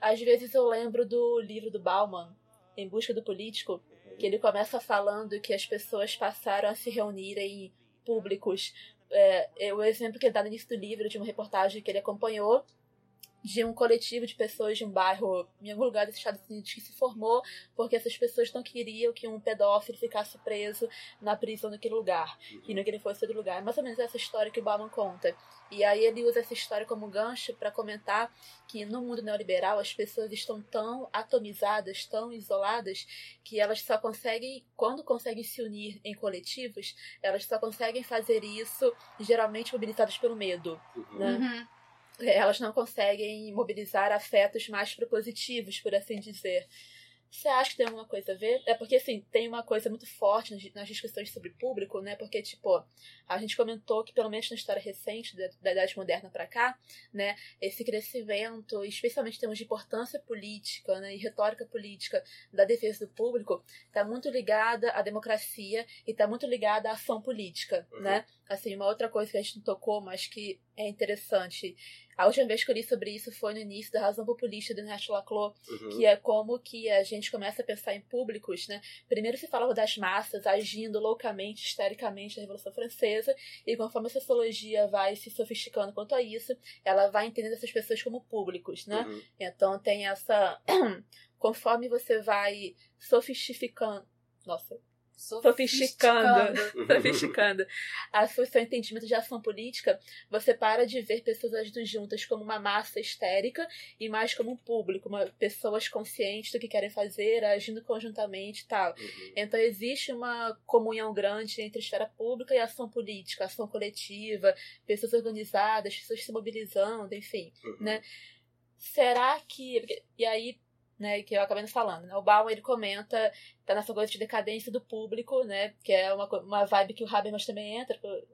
às vezes eu lembro do livro do Bauman, Em Busca do Político, que ele começa falando que as pessoas passaram a se reunir em públicos. É, é o exemplo que ele dá no início do livro, de uma reportagem que ele acompanhou, de um coletivo de pessoas de um bairro em algum lugar dos Estados Unidos que se formou porque essas pessoas não queriam que um pedófilo ficasse preso na prisão naquele lugar e não que ele fosse outro lugar. É mais ou menos essa história que o Bauman conta. E aí ele usa essa história como gancho para comentar que no mundo neoliberal as pessoas estão tão atomizadas, tão isoladas, que elas só conseguem, quando conseguem se unir em coletivos, elas só conseguem fazer isso geralmente mobilizadas pelo medo. Uhum. Né? Uhum. Elas não conseguem mobilizar afetos mais propositivos, por assim dizer. Você acha que tem alguma coisa a ver? É porque, assim, tem uma coisa muito forte nas- discussões sobre público, né? Porque, tipo, a gente comentou que, pelo menos na história recente, da, da Idade Moderna pra cá, né? Esse crescimento, especialmente em termos de importância política, né? E retórica política da defesa do público, tá muito ligada à democracia e tá muito ligada à ação política, Uhum. né? Assim, uma outra coisa que a gente não tocou, mas que é interessante. A última vez que eu li sobre isso foi no início da Razão Populista do Ernesto Laclau, Uhum. que é como que a gente começa a pensar em públicos, né? Primeiro se falava das massas agindo loucamente, histericamente na Revolução Francesa, e conforme a sociologia vai se sofisticando quanto a isso, ela vai entendendo essas pessoas como públicos, né? Uhum. Então tem essa. Conforme você vai sofisticando. Nossa, sofisticando. sofisticando a seu seu entendimento de ação política, você para de ver pessoas agindo juntas como uma massa histérica e mais como um público, uma, pessoas conscientes do que querem fazer, agindo conjuntamente e tal. Uhum. Então existe uma comunhão grande entre a esfera pública e a ação política, ação coletiva, pessoas organizadas, pessoas se mobilizando, enfim Uhum. né? Será que. E aí, né, que eu acabei não falando, né? O Bauman ele comenta, tá nessa coisa de decadência do público, né? Que é uma, uma vibe que o Habermas também entra. Eu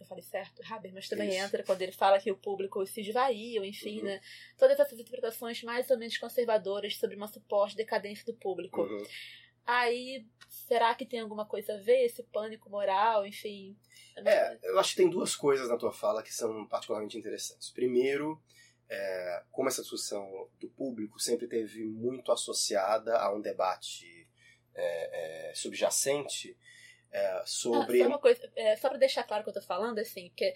eu falei certo? Habermas também Isso. entra quando ele fala que o público se esvaiu, enfim, Uhum. né? Todas essas interpretações mais ou menos conservadoras sobre uma suposta decadência do público. Uhum. Aí, será que tem alguma coisa a ver esse pânico moral, enfim? É, eu acho que tem duas coisas na tua fala que são particularmente interessantes. Primeiro, é, como essa discussão do público sempre teve muito associada a um debate é, é, subjacente é, Ah, sobre. só uma coisa, é, só pra deixar claro o que eu tô falando, assim, porque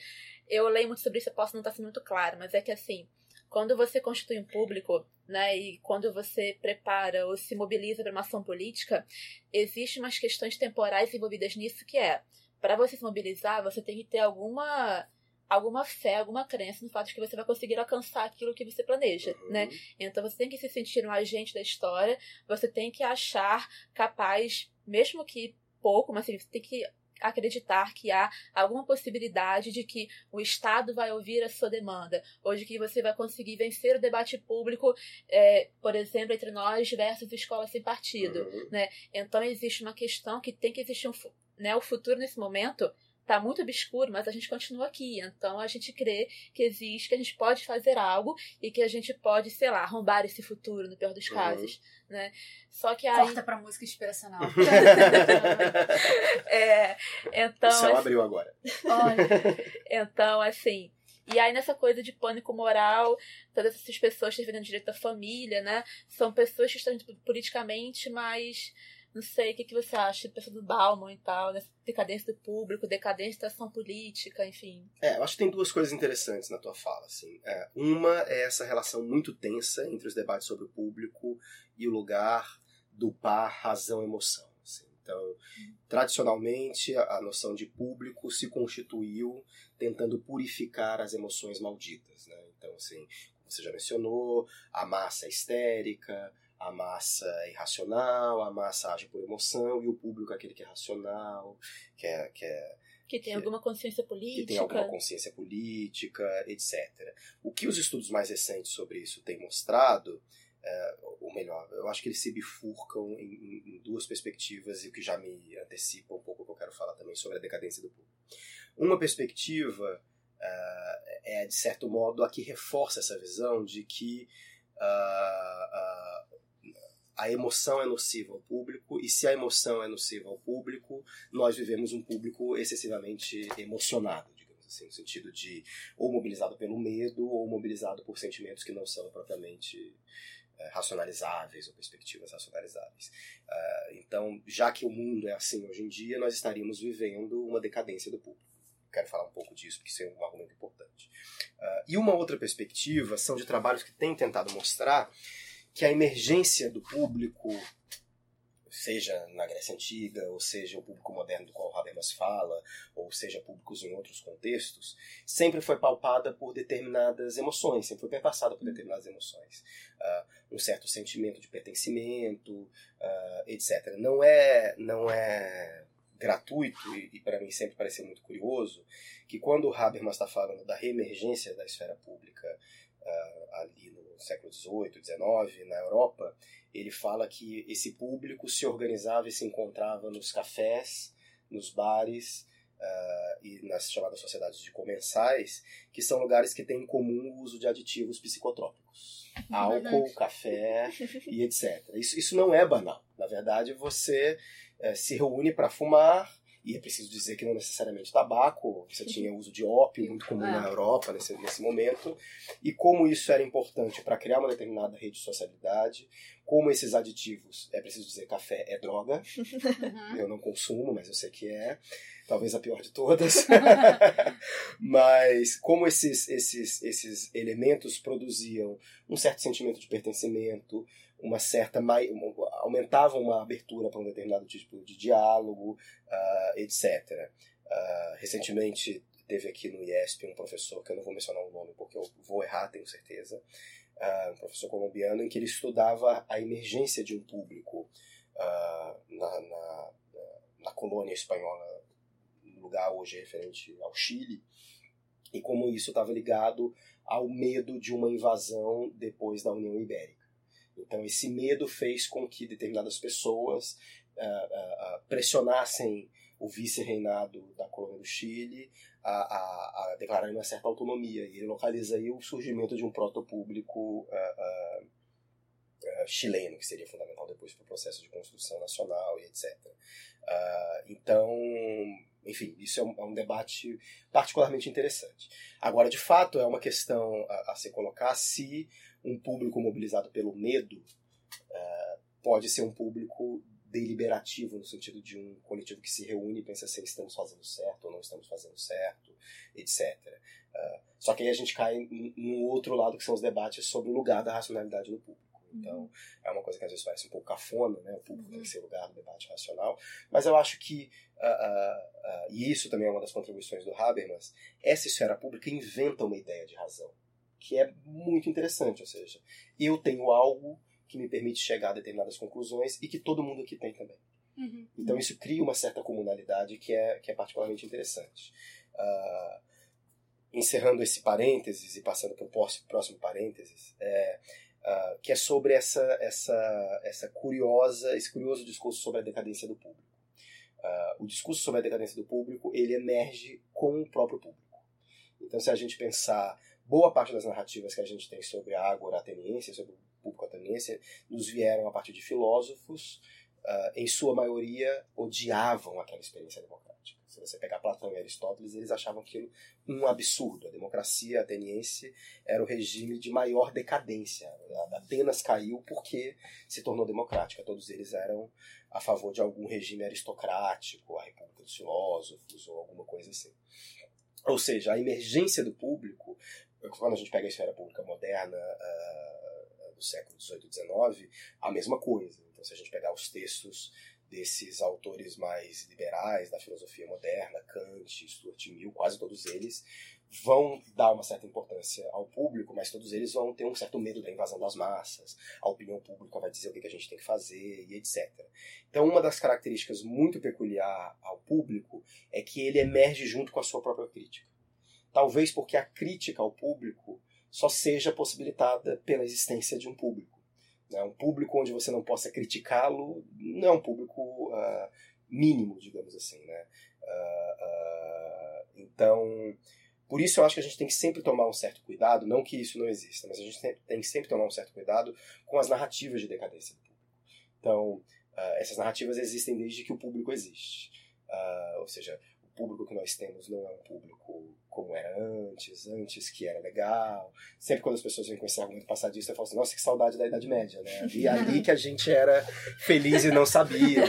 eu leio muito sobre isso, eu posso não estar sendo muito claro, mas é que assim, quando você constitui um público, né, e quando você prepara ou se mobiliza para uma ação política, existem umas questões temporais envolvidas nisso que é, para você se mobilizar, você tem que ter alguma alguma fé, alguma crença no fato de que você vai conseguir alcançar aquilo que você planeja, Uhum. né? Então você tem que se sentir um agente da história, você tem que achar capaz, mesmo que pouco, mas assim, você tem que acreditar que há alguma possibilidade de que o Estado vai ouvir a sua demanda, ou de que você vai conseguir vencer o debate público, é, por exemplo, entre nós versus escola sem partido. Uhum. Então existe uma questão que tem que existir um, né, o futuro nesse momento tá muito obscuro, mas a gente continua aqui. Então a gente crê que existe, que a gente pode fazer algo e que a gente pode, sei lá, arrombar esse futuro no pior dos Uhum. casos, né? Só que aí Corta pra música inspiracional. é, então o céu assim, abriu agora. Olha, Então, assim. E aí, nessa coisa de pânico moral, todas essas pessoas defendendo o direito à família, né? São pessoas que estão politicamente, mas. Não sei, o que, que você acha? Pessoa do Bauman e tal, dessa decadência do público, decadência da ação política, enfim. É, eu acho que tem duas coisas interessantes na tua fala. Assim. É, uma é essa relação muito tensa entre os debates sobre o público e o lugar do par razão-emoção. assim. Então, tradicionalmente, a noção de público se constituiu tentando purificar as emoções malditas. Né? Então, assim, como você já mencionou, a massa histérica, a massa é irracional, a massa age por emoção, e o público é aquele que é racional, que é, que é Que tem Que- alguma consciência que política. tem alguma consciência política, etc. O que os estudos mais recentes sobre isso têm mostrado, é, ou melhor, eu acho que eles se bifurcam em, em- em duas perspectivas e o que já me antecipa um pouco o que eu quero falar também sobre a decadência do público. Uma perspectiva é, é, de certo modo, a que reforça essa visão de que ah, a emoção é nociva ao público, e se a emoção é nociva ao público, nós vivemos um público excessivamente emocionado, digamos assim, no sentido de ou mobilizado pelo medo ou mobilizado por sentimentos que não são propriamente eh, racionalizáveis ou perspectivas racionalizáveis. Ah, então, já que o mundo é assim hoje em dia, nós estaríamos vivendo uma decadência do público. Quero falar um pouco disso, porque isso é um argumento importante. Ah, e uma outra perspectiva são de trabalhos que têm tentado mostrar que a emergência do público, seja na Grécia Antiga, ou seja o público moderno do qual Habermas fala, ou seja públicos em outros contextos, sempre foi pautada por determinadas emoções, sempre foi perpassada por determinadas emoções. Ah, um certo sentimento de pertencimento, ah, etc. Não é, não é gratuito, e, e para mim sempre pareceu muito curioso, que quando o Habermas está falando da reemergência da esfera pública ah, ali no século XVIII, XIX, na Europa, ele fala que esse público se organizava e se encontrava nos cafés, nos bares ah, e nas chamadas sociedades de comensais, que são lugares que têm em comum o uso de aditivos psicotrópicos. Álcool, café e etc. Isso, isso não é banal. Na verdade, você eh, se reúne para fumar, e é preciso dizer que não necessariamente tabaco, você tinha uso de ópio, muito comum na É. Europa nesse, nesse momento, e como isso era importante para criar uma determinada rede de sociabilidade, como esses aditivos, é preciso dizer, café é droga, Uhum. eu não consumo, mas eu sei que é. Talvez a pior de todas. mas como esses, esses, esses elementos produziam um certo sentimento de pertencimento, uma certa mai, um- aumentavam uma abertura para um determinado tipo de diálogo, ah, etc. Ah, recentemente teve aqui no IESP um professor, que eu não vou mencionar o nome porque eu vou errar, tenho certeza, ah, um professor colombiano, em que ele estudava a emergência de um público na, na, na colônia espanhola, no lugar hoje referente ao Chile, e como isso estava ligado ao medo de uma invasão depois da União Ibérica. Então, esse medo fez com que determinadas pessoas ah, ah, pressionassem o vice-reinado da colônia do Chile a, a, a declarar uma certa autonomia. E ele localiza aí o surgimento de um protopúblico ah, chileno, que seria fundamental depois para o processo de construção nacional e etc. Então, enfim, isso é um, é um debate particularmente interessante. Agora, de fato, é uma questão a, a se colocar se um público mobilizado pelo medo ah, pode ser um público deliberativo, no sentido de um coletivo que se reúne e pensa se estamos fazendo certo ou não estamos fazendo certo, etc. Ah, só que aí a gente cai em um outro lado, que são os debates sobre o lugar da racionalidade no público. Então, é uma coisa que às vezes parece um pouco cafona, né? O público tem que ser o lugar do debate racional. Mas eu acho que, ah, ah, ah, e isso também é uma das contribuições do Habermas, essa esfera pública inventa uma ideia de razão, que é muito interessante. Ou seja, eu tenho algo que me permite chegar a determinadas conclusões e que todo mundo aqui tem também. Uhum. Então isso cria uma certa comunalidade que é, que é particularmente interessante. Ah, encerrando esse parênteses e passando para o próximo, parênteses, é, ah, que é sobre essa, essa, essa curiosa, esse curioso discurso sobre a decadência do público. Ah, o discurso sobre a decadência do público ele emerge com o próprio público. Então, se a gente pensar boa parte das narrativas que a gente tem sobre a ágora ateniense, sobre o público ateniense, nos vieram a partir de filósofos, ah, em sua maioria odiavam aquela experiência democrática. Se você pegar Platão e Aristóteles, eles achavam aquilo um absurdo. A democracia ateniense era o regime de maior decadência. A Atenas caiu porque se tornou democrática. Todos eles eram a favor de algum regime aristocrático, a República dos Filósofos ou alguma coisa assim. Ou seja, a emergência do público, quando a gente pega a esfera pública moderna ah, do século XVIII e XIX, a mesma coisa. Então, se a gente pegar os textos desses autores mais liberais da filosofia moderna, Kant, Stuart Mill, quase todos eles, vão dar uma certa importância ao público, mas todos eles vão ter um certo medo da invasão das massas, a opinião pública vai dizer o que a gente tem que fazer e etc. Então, uma das características muito peculiar ao público é que ele emerge junto com a sua própria crítica. Talvez porque a crítica ao público só seja possibilitada pela existência de um público. Né? Um público onde você não possa criticá-lo não é um público uh, mínimo, digamos assim. Né? Uh, uh, então, por isso eu acho que a gente tem que sempre tomar um certo cuidado, não que isso não exista, mas a gente tem que sempre tomar um certo cuidado com as narrativas de decadência do público. Então, essas narrativas existem desde que o público existe. Ou seja, o público que nós temos não é um público como era antes, antes que era legal. Sempre quando as pessoas vêm com esse argumento passadista, eu falo assim, nossa, que saudade da Idade Média, né? E ali que a gente era feliz e não sabia.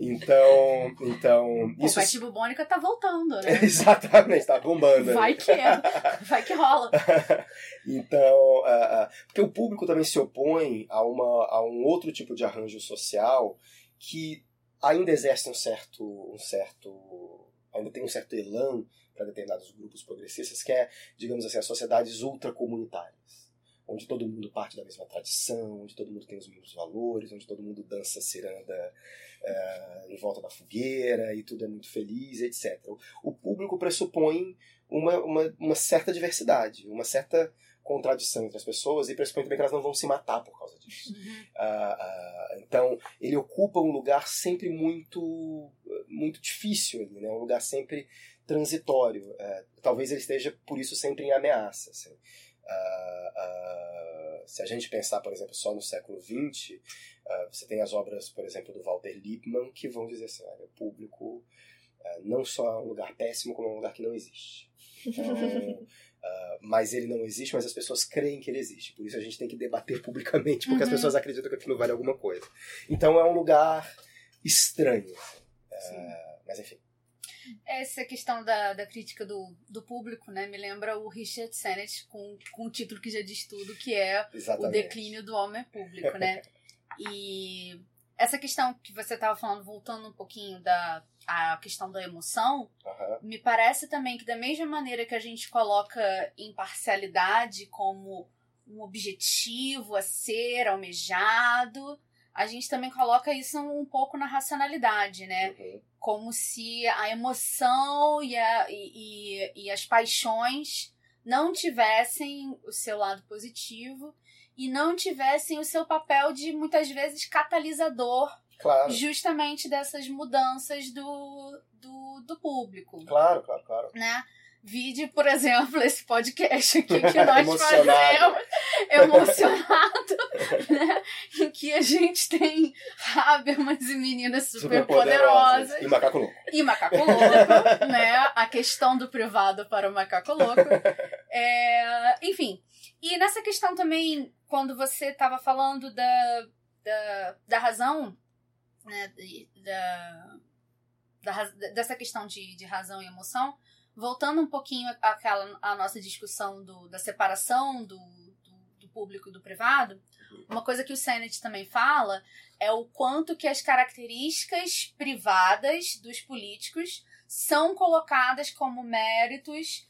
Então, então... Isso... O Pet Bubônica tá voltando, né? Exatamente, tá bombando. Vai que é, vai que rola. então, uh, uh, porque o público também se opõe a, uma, a um outro tipo de arranjo social que ainda exerce um certo, um certo ainda tem um certo elan para determinados grupos progressistas, que é, digamos assim, as sociedades ultracomunitárias, onde todo mundo parte da mesma tradição, onde todo mundo tem os mesmos valores, onde todo mundo dança ciranda uh, em volta da fogueira e tudo é muito feliz, etc. O público pressupõe uma, uma, uma certa diversidade, uma certa contradição entre as pessoas e pressupõe também que elas não vão se matar por causa disso. Uh, uh, então, ele ocupa um lugar sempre muito muito difícil ali, né? um lugar sempre transitório. Uh, talvez ele esteja, por isso, sempre em ameaça. Assim. se a gente pensar, por exemplo, só no século XX, você tem as obras, por exemplo, do Walter Lippmann, que vão dizer assim, olha, o público não só é um lugar péssimo, como é um lugar que não existe. Então, Uh, mas ele não existe, mas as pessoas creem que ele existe. Por isso a gente tem que debater publicamente, porque uhum. as pessoas acreditam que aquilo vale alguma coisa. Então é um lugar estranho. Uh, mas enfim. Essa questão da, da crítica do, do público, né, me lembra o Richard Sennett com, com o título que já diz tudo, que é Exatamente. o declínio do homem público, né? e essa questão que você estava falando, voltando um pouquinho da a questão da emoção, uhum. me parece também que da mesma maneira que a gente coloca imparcialidade como um objetivo a ser almejado, a gente também coloca isso um pouco na racionalidade, né? Uhum. Como se a emoção e, a, e, e, e as paixões não tivessem o seu lado positivo e não tivessem o seu papel de muitas vezes catalisador Claro. justamente dessas mudanças do, do, do público. Claro, claro, claro. Né? Vide, por exemplo, esse podcast aqui que nós fazemos emocionado, né? Em que a gente tem Habermas e meninas super, super poderosas. poderosas. E macaco louco. E macaco louco, né? A questão do privado para o macaco louco. É, enfim. E nessa questão também, quando você estava falando da, da, da razão né, da, da, dessa questão de, de razão e emoção, voltando um pouquinho àquela à nossa discussão do, da separação do, do, do, público e do privado, uma coisa que o Sennett também fala é o quanto que as características privadas dos políticos são colocadas como méritos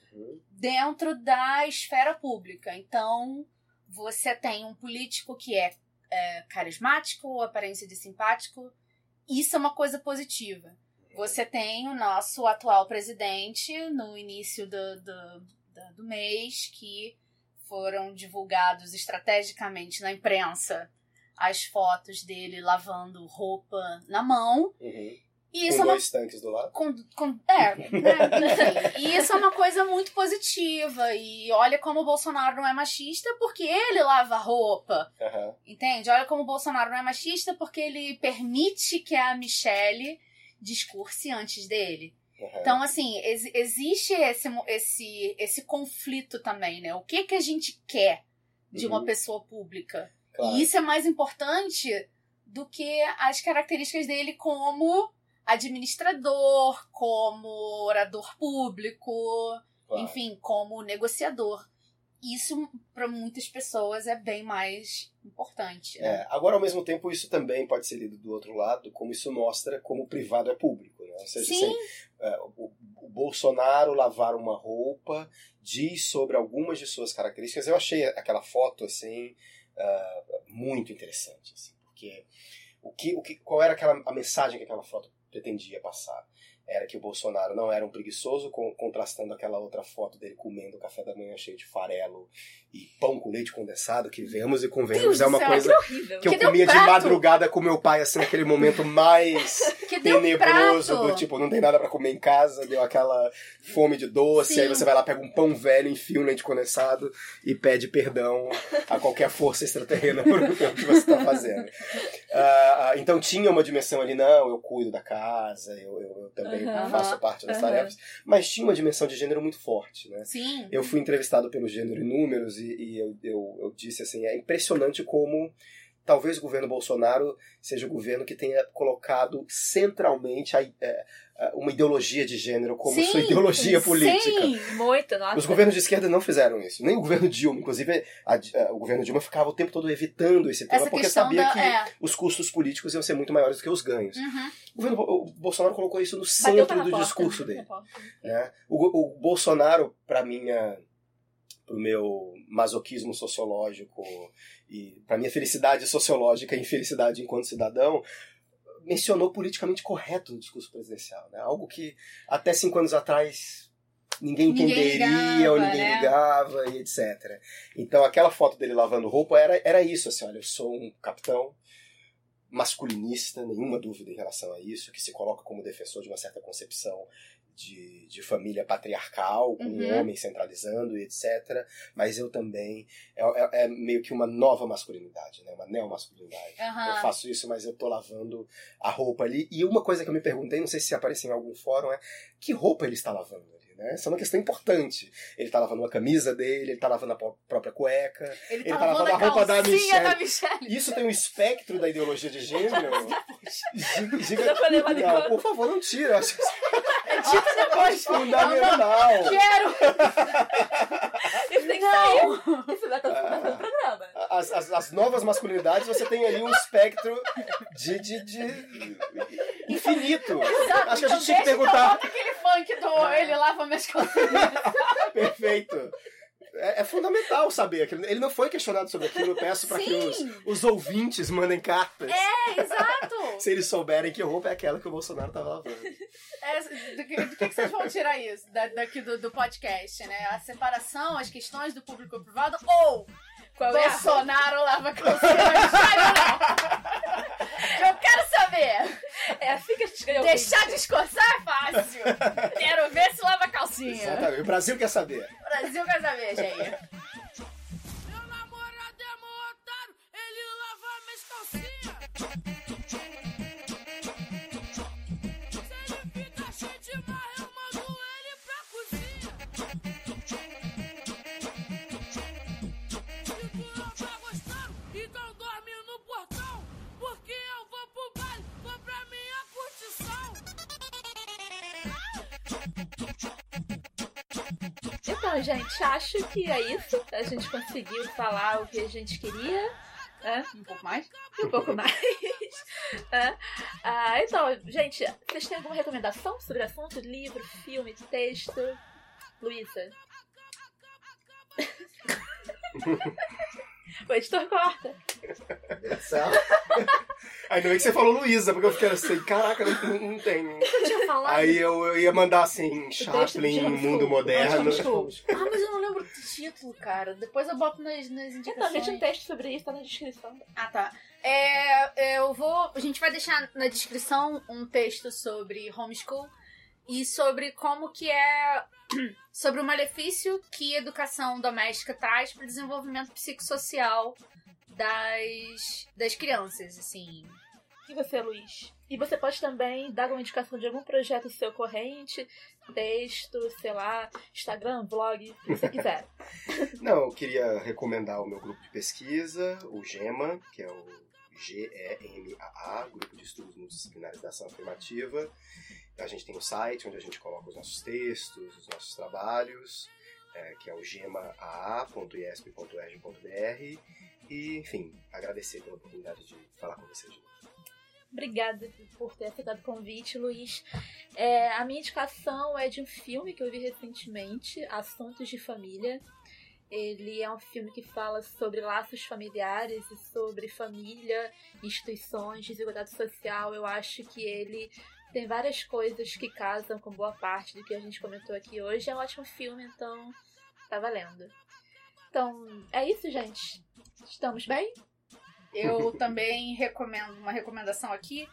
dentro da esfera pública. Então, você tem um político que é, é carismático, aparência de simpático, isso é uma coisa positiva. Você tem o nosso atual presidente no início do, do, do, mês, que foram divulgados estrategicamente na imprensa as fotos dele lavando roupa na mão. Uhum. E isso com é uma... dois tanques do lado? Com, com... É, né? Enfim. E isso é uma coisa muito positiva. E olha como o Bolsonaro não é machista porque ele lava roupa. Uhum. Entende? Olha como o Bolsonaro não é machista porque ele permite que a Michelle discurse antes dele. Uhum. Então, assim, ex existe esse, esse, esse conflito também, né? O que, que a gente quer de uhum. uma pessoa pública? Claro. E isso é mais importante do que as características dele como administrador, como orador público, claro. enfim, como negociador. isso para muitas pessoas é bem mais importante. Né? É, agora, ao mesmo tempo, isso também pode ser lido do outro lado, como isso mostra como o privado é público. Né? Ou seja, Sim. assim, é, o, o Bolsonaro lavar uma roupa diz sobre algumas de suas características. Eu achei aquela foto assim ah, muito interessante, assim, porque o que, o que, qual era aquela, a mensagem que aquela foto pretendia passar? Era que o Bolsonaro não era um preguiçoso, com- contrastando aquela outra foto dele comendo café da manhã cheio de farelo e pão com leite condensado, que vemos e convenhamos, Deus é uma céu, coisa Que horrível. que eu o comia de madrugada com meu pai, assim, naquele momento mais Que um tenebroso, do tipo, não tem nada pra comer em casa, deu aquela fome de doce, Sim. aí você vai lá, pega um pão velho, enfia um leite condensado e pede perdão a qualquer força extraterrena por o que você tá fazendo. Ah, então tinha uma dimensão ali, não, eu cuido da casa, eu, eu- eu também Aham. faço parte das Aham. tarefas, mas tinha uma dimensão de gênero muito forte, né? Sim. Eu fui entrevistado pelo Gênero e Números e, e eu, eu, eu disse assim, é impressionante como talvez o governo Bolsonaro seja o governo que tenha colocado centralmente a, é, a- uma ideologia de gênero como Sim, sua ideologia política. Sim. Muito, nossa. Os governos de esquerda não fizeram isso. Nem o governo Dilma. Inclusive, a- a- o governo Dilma ficava o tempo todo evitando esse tema Essa porque sabia da. que É. os custos políticos iam ser muito maiores do que os ganhos. Uhum. O, governo, o Bolsonaro colocou isso no centro do porta. discurso dele né? O, o Bolsonaro, para minha, pro meu masoquismo sociológico e para minha felicidade sociológica e infelicidade enquanto cidadão, mencionou politicamente correto no discurso presidencial, né? Algo que até cinco anos atrás ninguém Ninguém entenderia ligava, ou ninguém né? ligava e etc. Então aquela foto dele lavando roupa era, era isso, assim, olha, eu sou um capitão masculinista, nenhuma dúvida em relação a isso, que se coloca como defensor de uma certa concepção de, de família patriarcal, com Uhum. homem centralizando e etc. Mas eu também. É, é- é meio que uma nova masculinidade, né? uma neomasculinidade. Aham. Eu faço isso, mas eu tô lavando a roupa ali. E uma coisa que eu me perguntei, não sei se apareceu em algum fórum, é que roupa ele está lavando ali? Né? Essa é uma questão importante. Ele tá lavando a camisa dele, ele tá lavando a pró- própria cueca. Ele, Ele tá tá lavando lavando a roupa da Michelle. da Michelle. Isso tem um espectro da ideologia de gênero? Giga, giga- Não, por favor, não tira. Eu acho isso Dita depois. fundamental. Eu não quero. Isso tem que Não. sair. Isso vai estar no programa. As, as, as novas masculinidades, você tem ali um espectro de, de, de infinito. Exato. Acho que a então gente tinha que deixa então perguntar. bota aquele funk do Ele Lava Minhas Calcinhas. Perfeito. É, é fundamental saber. Ele não foi questionado sobre aquilo. Eu peço para que os, os ouvintes mandem cartas. É, exato. Se eles souberem que roupa é aquela que o Bolsonaro estava lavando. É, do, que, do que que vocês vão tirar isso da- daqui do, do podcast, né? A separação, as questões do público e privado ou Bolsonaro lava calcinha? Eu quero saber. É assim que a gente ganhou. Deixar discursar é fácil. Quero ver se lava calcinha. Exatamente. O Brasil quer saber. Brasil quer saber, gente. Meu namorado é mó otário, ele lava minhas calcinhas. Então, gente, acho que é isso. A gente conseguiu falar o que a gente queria. Né? Um pouco mais? Um pouco mais. né? Ah, então, gente, vocês têm alguma recomendação sobre o assunto? Livro, filme, texto? Luísa? o editor corta. Ainda bem que você falou Luísa, porque eu fiquei assim, caraca, não, não tem. Eu tinha falado. Aí eu, eu ia mandar assim, Chaplin, Mundo homeschool. Moderno. Ah, mas eu não lembro do título, cara. Depois eu boto nas, nas Então, indicações. gente, um texto sobre isso tá na descrição. Ah, tá. É, eu vou. A gente vai deixar na descrição um texto sobre homeschool e sobre como que é. sobre o malefício que a educação doméstica traz para o desenvolvimento psicossocial das, das crianças, assim. E você, Luiz? E você pode também dar uma indicação de algum projeto seu corrente, texto, sei lá, Instagram, blog, o que você quiser. Não, eu queria recomendar o meu grupo de pesquisa, o GEMA, que é o G-E-M-A-A, Grupo de Estudos Multidisciplinares da Ação Afirmativa. A gente tem um site onde a gente coloca os nossos textos, os nossos trabalhos. é, que é o gemaa.iesp.erg.br. E, enfim, agradecer pela oportunidade de falar com vocês. Obrigada por ter aceitado o convite, Luiz. É, a minha indicação é de um filme que eu vi recentemente, Assuntos de Família. Ele é um filme que fala sobre laços familiares e sobre família, instituições, desigualdade social. Eu acho que ele tem várias coisas que casam com boa parte do que a gente comentou aqui hoje. É um ótimo filme, então tá valendo. Então, é isso, gente. Estamos bem? Eu também recomendo uma recomendação aqui.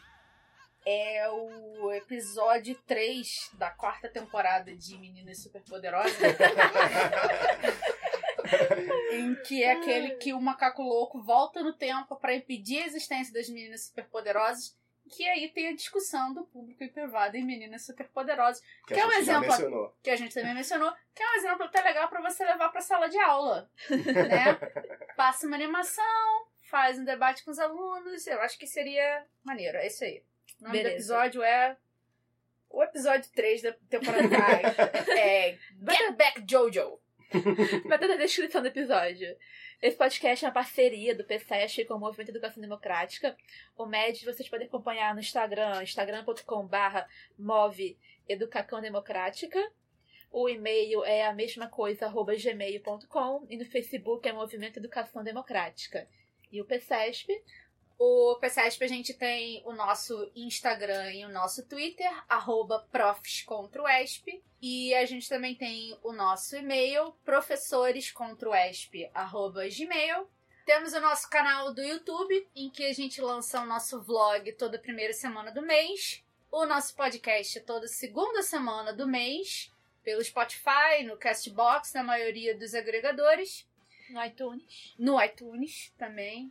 É o episódio 3 da quarta temporada de Meninas Superpoderosas. em que é aquele que o macaco louco volta no tempo para impedir a existência das meninas superpoderosas. Que aí tem a discussão do público e privado em meninas superpoderosas. Que, Que é a um exemplo- que a gente também mencionou, que é um exemplo até legal para você levar para sala de aula, né? Passa uma animação, faz um debate com os alunos, eu acho que seria maneiro, é isso aí. O nome Beleza. do episódio é o episódio 3 da temporada é Get Back Jojo. Vai ter na descrição do episódio. Esse podcast é uma parceria do PSESC com o Movimento Educação Democrática. O MED vocês podem acompanhar no Instagram, instagram.com.br move educação democrática. O e-mail é a mesma coisa, arroba gmail.com. E no Facebook é Movimento Educação Democrática. E o PSESP, O PCSP a gente tem o nosso Instagram e o nosso Twitter, arroba profscontroesp. E a gente também tem o nosso e-mail, professorescontroesp, arroba gmail. Temos o nosso canal do YouTube, em que a gente lança o nosso vlog toda primeira semana do mês. O nosso podcast toda segunda semana do mês, pelo Spotify, no Castbox, na maioria dos agregadores. no iTunes. No iTunes também.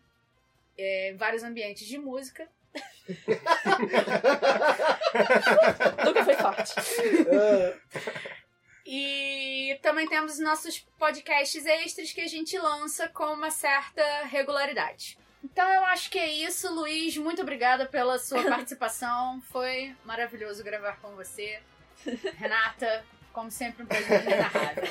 É, vários ambientes de música. Nunca foi forte. E também temos os nossos podcasts extras que a gente lança com uma certa regularidade. Então eu acho que é isso, Luiz. Muito obrigada pela sua participação. Foi maravilhoso gravar com você. Renata, como sempre, um prazer inenarrável.